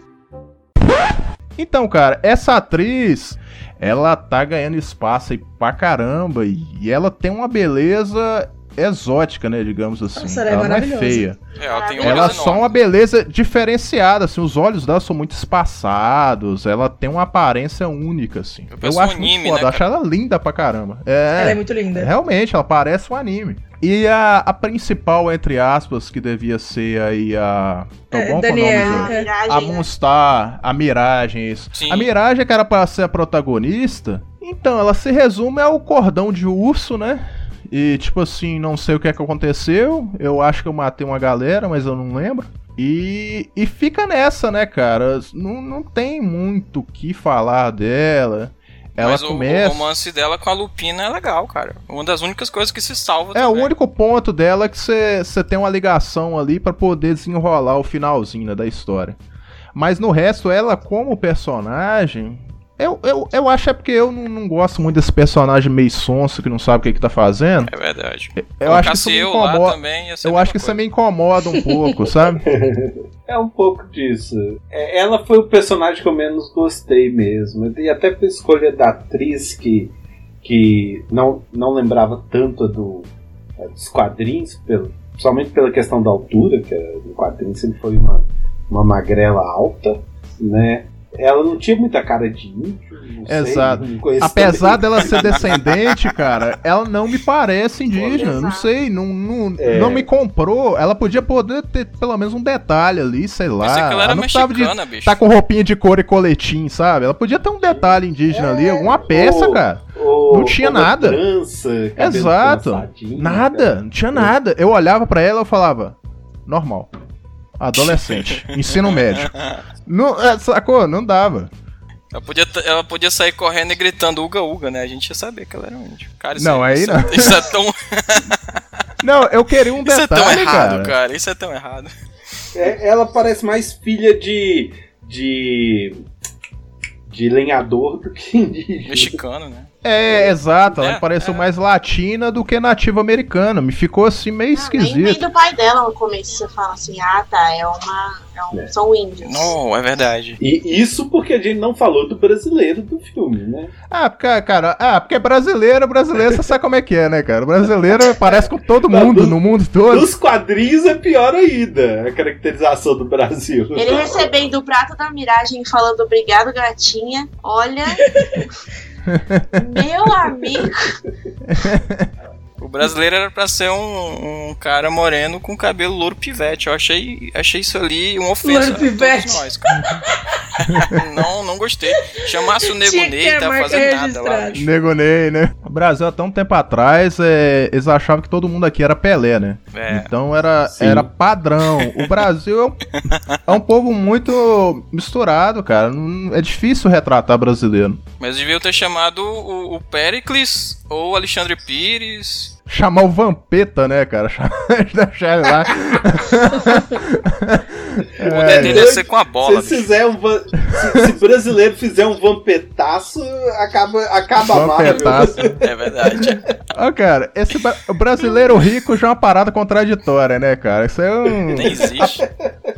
Então, cara, essa atriz, ela tá ganhando espaço aí pra caramba. E ela tem uma beleza exótica, né? Digamos assim. Nossa, ela é não é feia. É, ela tem Ela é só uma beleza diferenciada, assim, os olhos dela são muito espaçados, ela tem uma aparência única, assim. Eu, um acho anime, muito foda, né, eu acho ela linda pra caramba. É, Ela é muito linda. Realmente, ela parece um anime. E a, a principal, entre aspas, que devia ser aí a... Tá É, bom com o nome? é. A Miragem, né? Moonstar, a Miragem, isso. Sim. A Miragem, que era pra ser a protagonista, então, ela se resume ao cordão de urso, né? E, tipo assim, não sei o que é que aconteceu. Eu acho que eu matei uma galera, mas eu não lembro. E, e fica nessa, né, cara? Não, não tem muito o que falar dela. Ela Mas o- começa. o romance dela com a Lupina é legal, cara. Uma das únicas coisas que se salva É, o também. único ponto dela é que você tem uma ligação ali pra poder desenrolar o finalzinho né, da história. Mas no resto, ela como personagem. Eu, eu, eu acho é porque eu não, não gosto muito desse personagem meio sonso que não sabe o que, que tá fazendo. É verdade. Eu acho que isso me eu incomoda. também Eu acho que isso coisa. me incomoda um pouco, sabe? É um pouco disso. É, ela foi o personagem que eu menos gostei mesmo. E até pela escolha da atriz que, que não, não lembrava tanto do, eh, dos quadrinhos, pelo, principalmente pela questão da altura, que eh, no quadrinho sempre foi uma, uma magrela alta, né? Ela não tinha muita cara de índio. não sei, Exato. conheço Apesar também. dela ser descendente, cara, ela não me parece indígena. Não sei, não, não, É. não me comprou. Ela podia poder ter pelo menos um detalhe ali, sei lá. Pensei que ela era não precisava de mexicana, bicho. tá com roupinha de couro e coletim, sabe? Ela podia ter um detalhe indígena ali, alguma peça, ou- cara. Ou- Não tinha uma nada. Trança, Exato. Nada, cara. não tinha nada. Eu olhava pra ela e falava, normal. Adolescente, ensino médio. Não, é, sacou? Não dava. Ela podia, ela podia sair correndo e gritando Uga Uga, né? A gente ia saber que ela era um índio. Cara, isso Não, é, aí isso não. É, isso é tão, Não, eu queria um isso é tão detalhe, errado, cara. cara. Isso é tão errado. É, ela parece mais filha de. de. de lenhador do que indígena. Mexicano, né? É, exato. Ela É, me pareceu é. mais latina do que nativa americana. Me ficou assim meio Ah, Nem vem esquisito. do pai dela no começo. Você fala assim, ah tá, é uma. é um- É. São índios. Não, é verdade. E isso porque a gente não falou do brasileiro do filme, né? Ah, porque, cara, ah, porque brasileiro, brasileiro, você sabe como é que é, né, cara? Brasileiro parece com todo mundo, no mundo todo. Nos quadrinhos é pior ainda a caracterização do Brasil. Ele recebendo o prato da miragem e falando obrigado, gatinha. Olha. Meu amigo. O brasileiro era pra ser um, um cara moreno com cabelo louro pivete. Eu achei, achei isso ali uma ofensa. Louro todos pivete. nós, cara. não, não gostei. Chamasse o Nego Ney, marca fazendo nada lá. bicho. Nego Ney, né? O Brasil, até um tempo atrás, é, eles achavam que todo mundo aqui era Pelé, né? É. Então era, Sim. era padrão. O Brasil é um, é um povo muito misturado, cara. É difícil retratar brasileiro. Mas deviam ter chamado o, o Pericles ou o Alexandre Pires. Chamar o Vampeta, né, cara? Deixar ele lá. O Dedê ia ser com a bola. se, fizer um se, se brasileiro fizer um vampetaço, acaba, acaba a Marvel. Vampetaço. É verdade. Ó, cara, esse brasileiro rico já é uma parada contraditória, né, cara? Isso é um. Nem existe.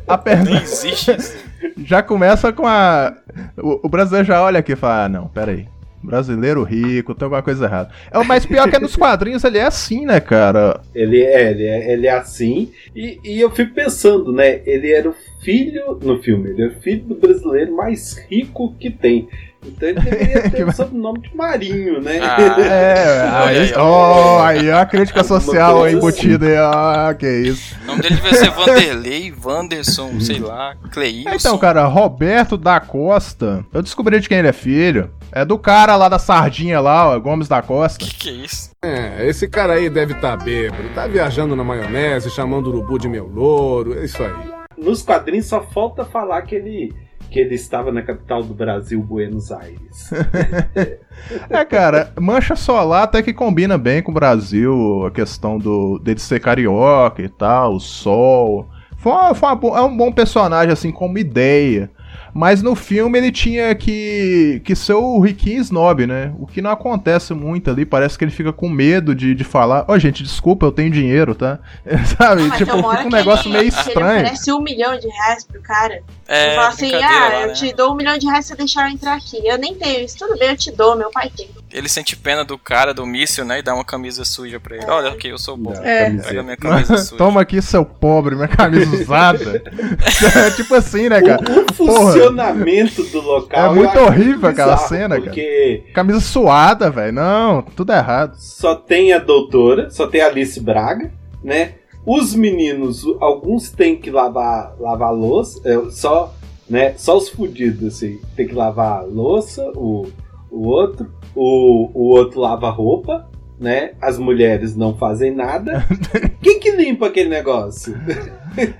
A perna Nem existe isso. já começa com a. O, o brasileiro já olha aqui e fala: ah, não, peraí. Brasileiro rico, tem alguma coisa errada. É o mais pior que é nos quadrinhos, ele é assim, né, cara? Ele é, ele é, ele é assim. E, e eu fico pensando, né? Ele era o filho, no filme, ele é o filho do brasileiro mais rico que tem. Então ele deveria ter o sobrenome de Marinho, né? Ah, É, aí, ó, aí ó, a crítica social embutida aí, ó, que isso. O nome dele devia ser Vanderlei, Wanderson, sei lá, Cleilson. Então, cara, Roberto da Costa, eu descobri de quem ele é filho. É do cara lá da sardinha lá, ó, Gomes da Costa. Que que é isso? É, esse cara aí deve estar bêbado, tá viajando na maionese, chamando o urubu de meu louro, é isso aí. Nos quadrinhos só falta falar que ele, que ele estava na capital do Brasil, Buenos Aires. É, cara, Mancha Solar até que combina bem com o Brasil, a questão do dele ser carioca e tal, o sol. Foi uma- foi uma é um bom personagem, assim, como ideia. Mas no filme ele tinha que, que ser o riquinho snob, né? O que não acontece muito ali. Parece que ele fica com medo de, de falar: Ó, gente, desculpa, eu tenho dinheiro, tá? Sabe? Não, tipo, fica um negócio ele, meio que Ele estranho. oferece um milhão de reais pro cara. É, fala assim, ah, lá, eu né? te dou um milhão de reais se você deixar eu entrar aqui. Eu nem tenho isso, tudo bem, eu te dou, meu pai tem. Ele sente pena do cara, do míssil, né? E dá uma camisa suja pra ele. Olha aqui, eu sou bom. É. Pega minha camisa suja. Toma aqui, seu pobre, minha camisa usada. é tipo assim, né, cara? O Porra. funcionamento do local. É eu muito horrível aquela bizarro, cena, porque cara. Camisa suada, velho. Não, tudo errado. só tem a doutora, só tem a Alice Braga, né? Os meninos, alguns têm que lavar, lavar louça, é, só, né? Só os fudidos, assim, tem que lavar a louça, o, o outro, o, o outro lava roupa, né? As mulheres não fazem nada. Quem que limpa aquele negócio?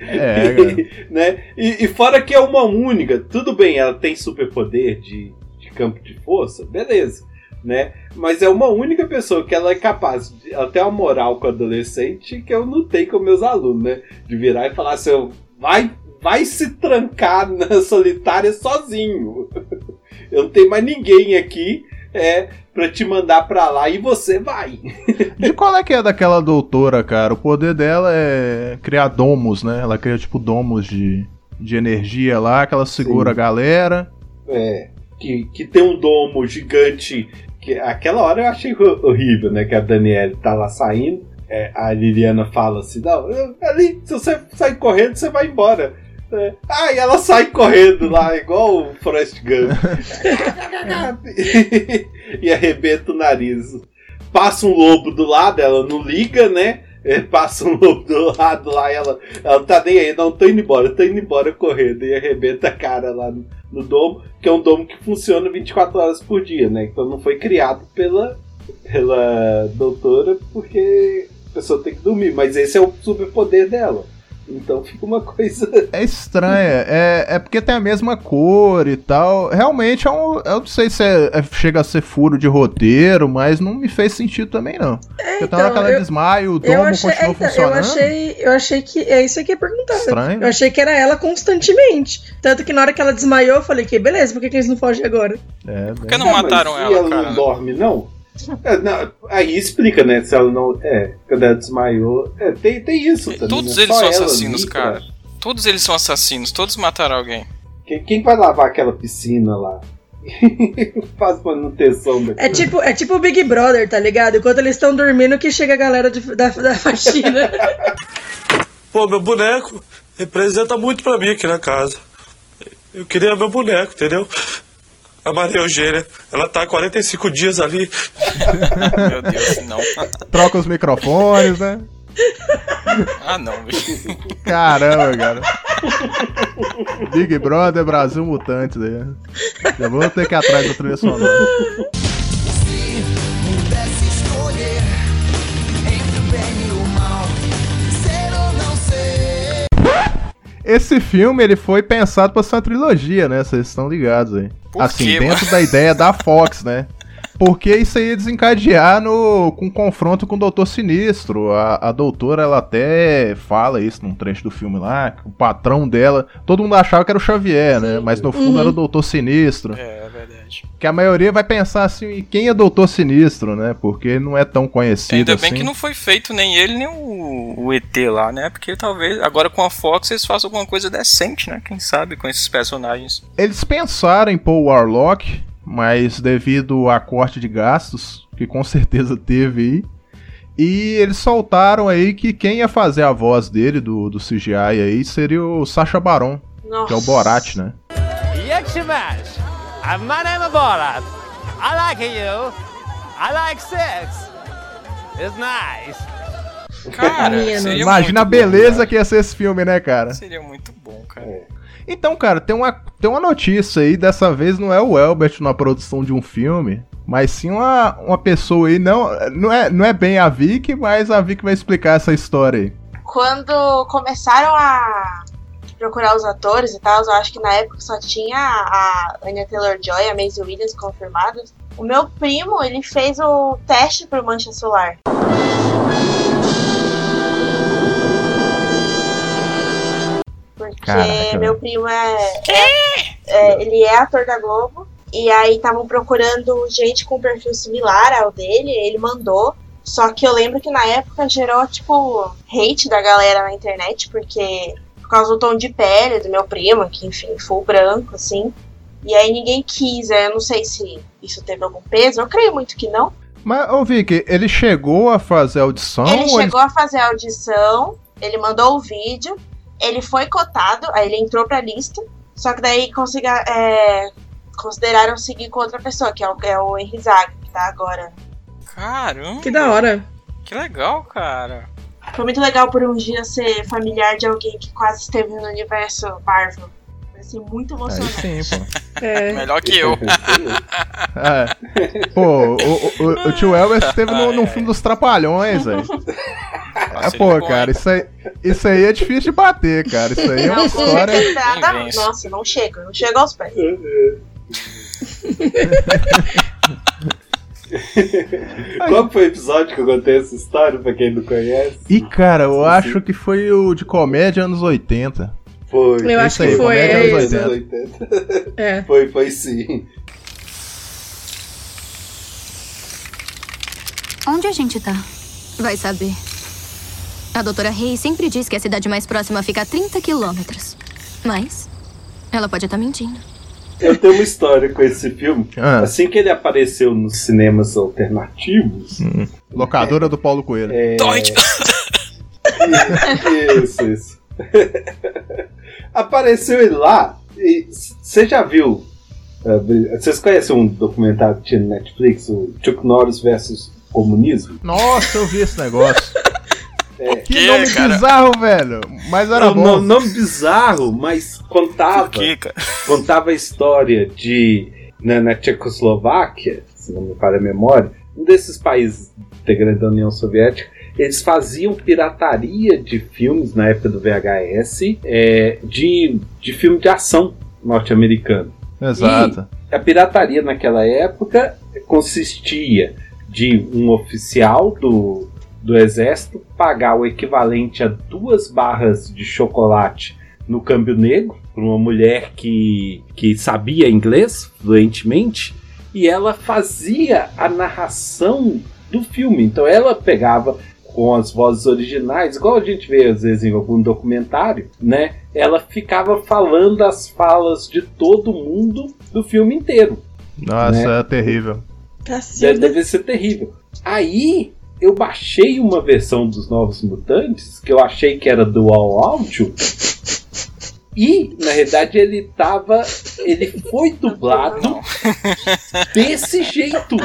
É, cara. né? E, e fora que é uma única, tudo bem, ela tem superpoder de, de campo de força, beleza, né? Mas é uma única pessoa que ela é capaz, de, tem uma moral com o adolescente que eu não tenho com meus alunos, né? De virar e falar assim, vai, vai se trancar na solitária sozinho. Eu não tenho mais ninguém aqui é para te mandar pra lá e você vai. De qual é que é daquela doutora, cara? O poder dela é criar domos, né? Ela cria, tipo, domos de, de energia lá, que ela segura Sim. a galera. É, que, que tem um domo gigante. Que aquela hora eu achei ho- horrível, né? Que a Daniela tá lá saindo. é, a Liliana fala assim: Não, ali, se você sair correndo, você vai embora. É, ah, e ela sai correndo lá, igual o Forrest Gump. e arrebenta o nariz. Passa um lobo do lado, ela não liga, né? Passa um lobo do lado lá, ela, ela tá nem aí, não, tô indo embora, tô indo embora correndo. E arrebenta a cara lá no, no domo, que é um domo que funciona 24 horas por dia, né? Então não foi criado pela, pela doutora, porque a pessoa tem que dormir, mas esse é o superpoder dela. Então fica uma coisa. É estranha, é, é porque tem a mesma cor e tal. Realmente é um. Eu não sei se é- é- chega a ser furo de roteiro, mas não me fez sentido também, não. Porque tem hora que ela eu- desmaia, o Eu domo achei, continua é, então, eu funcionando. achei, eu achei que é isso aqui é perguntado. Estranho. Eu achei que era ela constantemente. Tanto que na hora que ela desmaiou, eu falei que beleza, por que, que eles não fogem agora? É, Por que não É, mataram ela, ela cara? não dorme, não? É, não, Aí explica, né? Se ela não. É, quando ela desmaiou. É, tem, tem isso também. Todos né? eles Só são assassinos, ali, cara. Todos eles são assassinos, todos mataram alguém. Quem, quem vai lavar aquela piscina lá? Faz manutenção daqui. É tipo, é tipo o Big Brother, tá ligado? Enquanto eles estão dormindo, que chega a galera de- da, da faxina. Pô, meu boneco representa muito pra mim aqui na casa. Eu queria meu boneco, entendeu? A Maria Eugênia, ela tá há 45 dias ali. Meu Deus, não. Troca os microfones, né? Ah, não, bicho. Caramba, cara. Big Brother Brasil Mutantes aí. né? Já vou ter que ir atrás da trilha sonora. Pudesse escolher entre o bem e o mal, ser ou não ser. Esse filme ele foi pensado pra ser uma trilogia, né? Vocês estão ligados aí. Por assim, quê, dentro mano? da ideia da Fox, né? Porque isso aí ia desencadear no, com confronto com o Doutor Sinistro. A, a doutora, ela até fala isso num trecho do filme lá, que o patrão dela. Todo mundo achava que era o Xavier, né? Mas no fundo Uhum. era o Doutor Sinistro. É, é verdade. Que a maioria vai pensar assim, e quem é Doutor Sinistro, né? Porque não é tão conhecido Ainda assim. bem que não foi feito nem ele, nem o, o ET lá, né? Porque talvez agora com a Fox eles façam alguma coisa decente, né? Quem sabe com esses personagens. Eles pensaram em pôr o Warlock, mas devido a corte de gastos, que com certeza teve aí, e eles soltaram aí que quem ia fazer a voz dele, do, do CGI aí, seria o Sacha Baron, que é o Borat, né? Yakshimash, my name is Borat. I like you. I like sex. It's nice. Cara, seria Imagina a beleza que ia ser esse filme, né, cara? Seria muito bom, cara. Então, cara, tem uma, tem uma notícia aí, dessa vez não é o Elbert na produção de um filme, mas sim uma, uma pessoa aí, não, não, é, não é bem a Vicky, mas a Vicky vai explicar essa história aí. Quando começaram a procurar os atores e tal, eu acho que na época só tinha a Anya Taylor-Joy e a Maisie Williams confirmadas. O meu primo, ele fez o teste pro Mancha Solar. Porque Caraca, meu primo é, é- é- Ele é ator da Globo. E aí estavam procurando gente com perfil similar ao dele. Ele mandou. Só que eu lembro que na época gerou, tipo, hate da galera na internet, porque por causa do tom de pele do meu primo, que enfim, full branco, assim. E aí ninguém quis. aí Eu não sei se isso teve algum peso. Eu creio muito que não. Mas, ô Vicky, ele chegou a fazer audição? Ele ou chegou a fazer a audição, ele mandou o vídeo, ele foi cotado, aí ele entrou pra lista, só que daí consiga, é, consideraram seguir com outra pessoa, que é o, é o Henry Zaga, que tá agora. Caramba. Que da hora. Que legal, cara. Foi muito legal por um dia ser familiar de alguém que quase esteve no universo Marvel. Ser muito emocionante. Aí sim, pô. É. Melhor que eu. É. Pô, o, o, o tio Elvis esteve no, no filme dos Trapalhões, velho. É, pô, cara, isso aí, isso aí é difícil de bater, cara. Isso aí é uma Não, história. nada-? Nossa, não chega, não chega aos pés. Qual foi o episódio que eu contei essa história, pra quem não conhece? E, cara, eu acho que foi o de comédia anos 80. Foi. Eu acho que foi. É, anos isso. 80. é. Foi, foi sim. Onde a gente tá? Vai saber. A doutora Rey sempre diz que a cidade mais próxima fica a 30 quilômetros. Mas ela pode estar mentindo. Eu tenho uma história com esse filme. Ah. Assim que ele apareceu nos cinemas alternativos. Locadora do Paulo Coelho. É... Torrent. Isso, isso. Apareceu ele lá. e Você já viu? uh, Vocês conhecem um documentário que tinha no Netflix, o Chuck Norris versus comunismo? Nossa, eu vi esse negócio. É. Que Que, nome cara? bizarro, velho. Mas era Não, bom. não- nome bizarro, mas contava, quê, cara? contava a história de na, na Tchecoslováquia, se não me falha a memória, um desses países integrantes da União Soviética, eles faziam pirataria de filmes na época do VHS, é, de, de filme de ação norte-americano. Exato. E a pirataria naquela época consistia de um oficial do, do exército pagar o equivalente a duas barras de chocolate no câmbio negro para uma mulher que, que sabia inglês fluentemente e ela fazia a narração do filme. Então ela pegava com as vozes originais, igual a gente vê às vezes em algum documentário, né? Ela ficava falando as falas de todo mundo do filme inteiro. Nossa, né? é terrível. Deve, deve ser terrível. Aí eu baixei uma versão dos Novos Mutantes que eu achei que era dual áudio. E, na verdade, ele tava. Ele foi dublado desse jeito.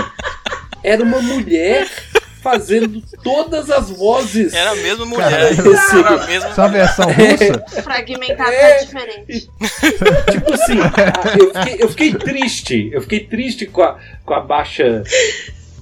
Era uma mulher fazendo todas as vozes. Era a mesma mulher. Cara, Era a mesma Essa versão russa? Fragmentado É. é diferente. Tipo assim, a- eu fiquei, eu fiquei triste. Eu fiquei triste com a, com a baixa.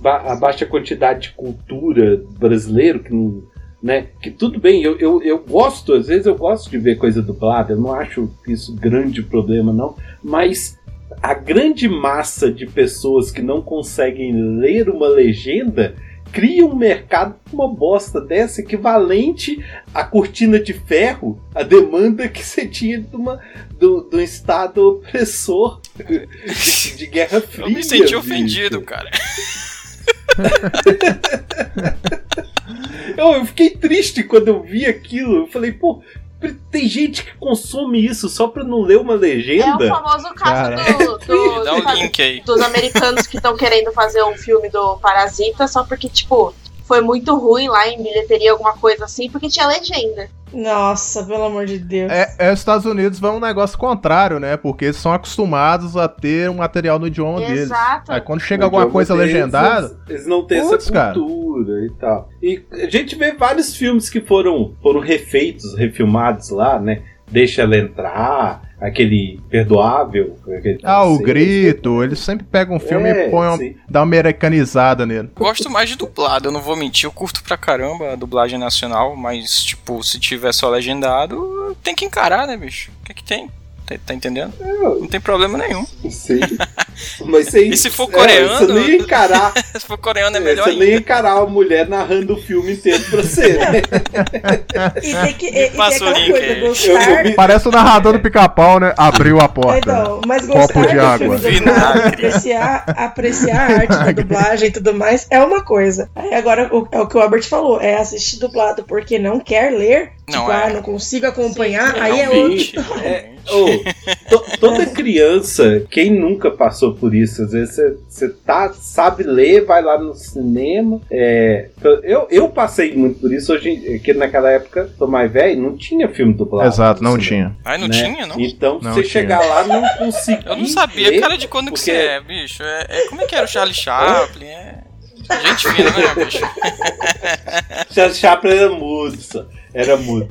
ba- a baixa quantidade de cultura brasileiro que não. Né? Que tudo bem, eu, eu, eu gosto, às vezes eu gosto de ver coisa dublada, eu não acho isso grande problema, não. Mas a grande massa de pessoas que não conseguem ler uma legenda cria um mercado com uma bosta dessa equivalente à cortina de ferro, a demanda que você tinha de, uma, do, do Estado opressor de, de Guerra Fria. Eu me senti bicho. ofendido, cara. Eu, eu fiquei triste quando eu vi aquilo. Eu falei, pô, Tem gente que consome isso só pra não ler uma É legenda. o famoso caso do, do- do- link aí. dos americanos que estão querendo fazer um filme do Parasita só porque, tipo, foi muito ruim lá em bilheteria, alguma coisa assim, porque tinha legenda. Nossa, pelo amor de Deus. É, é, os Estados Unidos vão um negócio contrário, né? Porque eles são acostumados a ter um material no idioma deles. Exato. Aí quando chega No alguma coisa deles, legendada. Eles, não têm Putz, essa cara. cultura e tal. E a gente vê vários filmes que foram, foram refeitos, refilmados lá, né? Deixa ela entrar, aquele perdoável. Aquele Ah, o grito, eles sempre pegam um filme É, e põem uma, dá uma americanizada nele. Gosto mais de dublado, eu não vou mentir, eu curto pra caramba a dublagem nacional, mas, tipo, se tiver só legendado, tem que encarar, né, bicho? O que é que tem? Tá, tá entendendo? Não tem problema nenhum. Sim. Mas você, E se for é, coreano? você não ia encarar. se for coreano é melhor você ainda. encarar a mulher narrando o filme inteiro pra você, né? E tem que. E, e tem passa o aquela link coisa, aí. gostar. Parece o narrador do pica-pau, né? Abriu a porta. Então, mas Copo gostar de do água. apreciar, apreciar a arte da dublagem e tudo mais é uma coisa. Aí agora o, é o que o Albert falou, é assistir dublado porque não quer ler, Não, tipo, é. ah, não consigo acompanhar, aí é outro. É, ô, to- toda criança, quem nunca passou por isso? Às vezes você, tá, sabe ler, vai lá no cinema. É, eu, eu passei muito por isso hoje, em- que naquela época, tô mais velho, não tinha filme dublado. Exato, não cinema, tinha. Ai, não né? tinha, não? Então, Não você tinha. chegar lá, não conseguir. Eu não sabia, ler, cara, de quando que porque- você é, bicho. É, é- como é que era o Charlie Chaplin? É... Gente fina, né, bicho? Charles Chaplin era mudo, só. era mudo.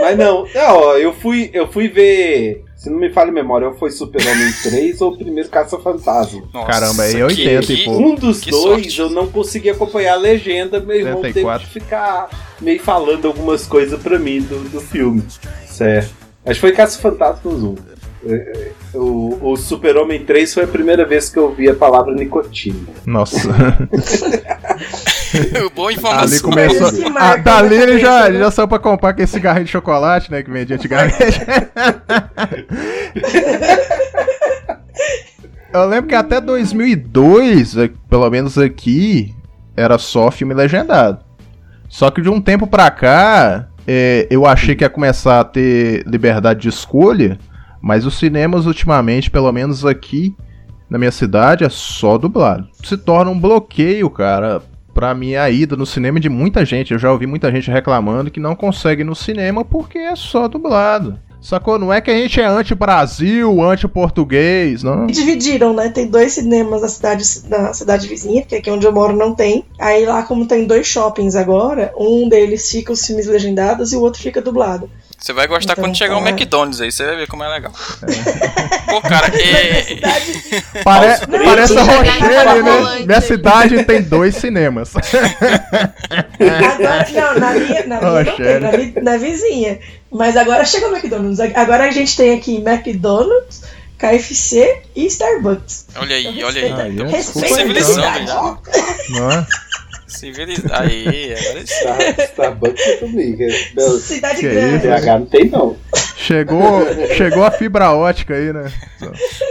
Mas não, é, ó, eu fui, eu fui ver. Se não me falha a memória, ou foi Super-Homem 3 ou o primeiro Caça-Fantasma. Nossa, Caramba, aí que- 80 e que- pouco. Um dos Que dois sorte. eu não consegui acompanhar a legenda, meu irmão teve 74. que ficar meio falando algumas coisas pra mim do, do filme. Certo. Acho que foi Caça-Fantasmas 1. É, é, O, o Super-Homem 3 foi a primeira vez que eu ouvi a palavra nicotina. Nossa. Boa Ali informação. começou. Mas isso que Ah, dali ele já, né? já saiu pra comprar aquele cigarrinho de chocolate, né? Que vendia antigamente. Eu lembro que até 2002, eh, pelo menos aqui, era só filme legendado. Só que de um tempo pra cá, eh, eu achei que ia começar a ter liberdade de escolha, mas os cinemas ultimamente, pelo menos aqui na minha cidade, é só dublado. Se torna um bloqueio, cara, pra mim a ida no cinema de muita gente. Eu já ouvi muita gente reclamando que não consegue ir no cinema porque é só dublado. Sacou? Não é que a gente é anti-Brasil, anti-português, não. Dividiram, né? Tem dois cinemas na cidade, na cidade vizinha, porque aqui onde eu moro não tem. Aí lá, como tem dois shoppings agora, um deles fica os filmes legendados e o outro fica dublado. Você vai gostar Então, quando chegar um tá. McDonald's aí, você vai ver como é legal. Pô, cara, é... Pare- parece a Rochelle, né? Minha cidade tem dois cinemas. Agora, não, na minha, na minha Oh, não tem, sério? na, na vizinha. Mas agora chega o McDonald's. Agora a gente tem aqui McDonald's, KFC e Starbucks. Olha aí, Então, olha aí. Então, é respeita é? Civilizado. Aí, agora sim. Star- Starbucks é comigo. Cidade Que grande. isso? BH não tem, não. Chegou, chegou a fibra ótica aí, né?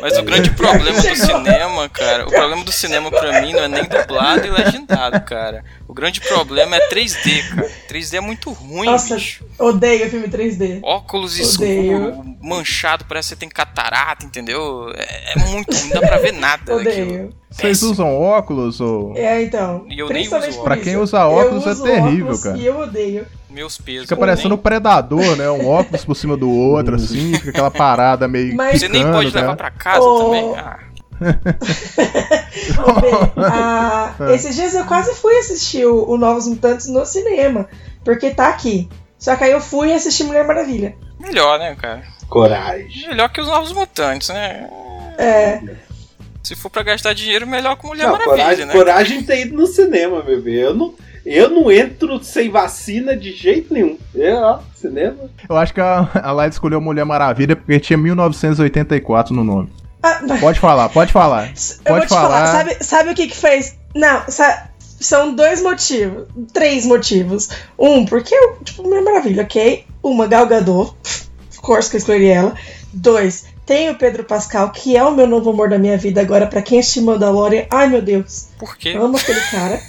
Mas o grande problema do cinema, cara, o problema do cinema pra mim não é nem dublado e legendado, cara. O grande problema é 3D, cara. 3D é muito ruim, Nossa, bicho. odeio filme 3D. Óculos Odeio. escuro, manchado, parece que você tem catarata, entendeu? É, é muito, não dá pra ver nada daquilo. Odeio. Vocês usam óculos ou. É, então. E eu nem uso por Pra quem usa óculos Eu é terrível, óculos cara. E eu odeio. Meus pesos. Fica parecendo um predador, né? Um óculos por cima do outro, assim, fica aquela parada meio. Mas- Você nem picando, pode né? levar pra casa Ô. também. Ah, Ô, Bê, a- esses dias eu quase fui assistir o, o Novos Mutantes no cinema. Porque tá aqui. Só que aí eu fui assistir Mulher Maravilha. melhor, né, cara? Coragem. Melhor que os Novos Mutantes, né? É. Se for pra gastar dinheiro, melhor com Mulher Não, Maravilha, coragem, né? coragem tem ido no cinema, bebê. Eu não, eu não entro sem vacina de jeito nenhum. Eu, ó, cinema. Eu acho que a, a Light escolheu Mulher Maravilha porque tinha 1984 no nome. Ah, Pode falar, pode falar. Eu vou Pode te falar, falar. sabe, sabe o que que fez? Não, sa- são dois motivos, três motivos. Um, porque eu, tipo, Mulher Maravilha, ok? Uma, Gal Gadot, of course que eu escolhi ela. Dois, tem o Pedro Pascal, que é o meu novo amor da minha vida agora, pra quem assistiu Mandalorian. Ai, meu Deus, Por quê? eu amo aquele cara.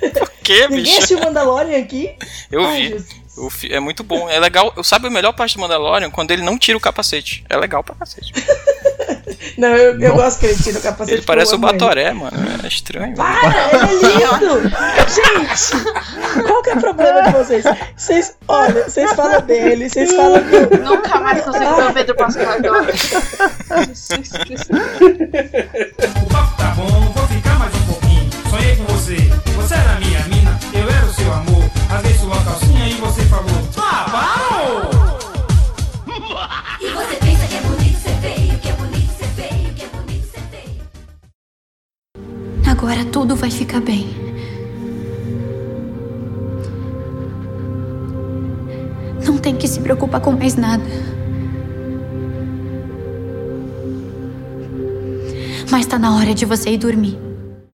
Por quê, Ninguém bicho? assistiu Mandalorian aqui? Eu Ai, vi. Jesus. Fi- é muito bom. É legal. Sabe a melhor parte do Mandalorian? Quando ele não tira o capacete. É legal pra cacete. Não, eu, eu gosto que ele tira o capacete. Ele parece eu o. Batoré, mano. É estranho. Para, ele é lindo! Gente, qual que é o problema de vocês? Vocês, olha, vocês falam dele, vocês falam do... Nunca mais consigo ver o Pedro Pascal agora. O papo tá bom, vou ficar você, você era minha mina, eu era o seu amor. Rasguei sua calcinha e você falou: Ah, parou! E você pensa que é bonito ser feio, que é bonito ser feio, que é bonito ser feio. Agora tudo vai ficar bem. Não tem que se preocupar com mais nada. Mas tá na hora de você ir dormir.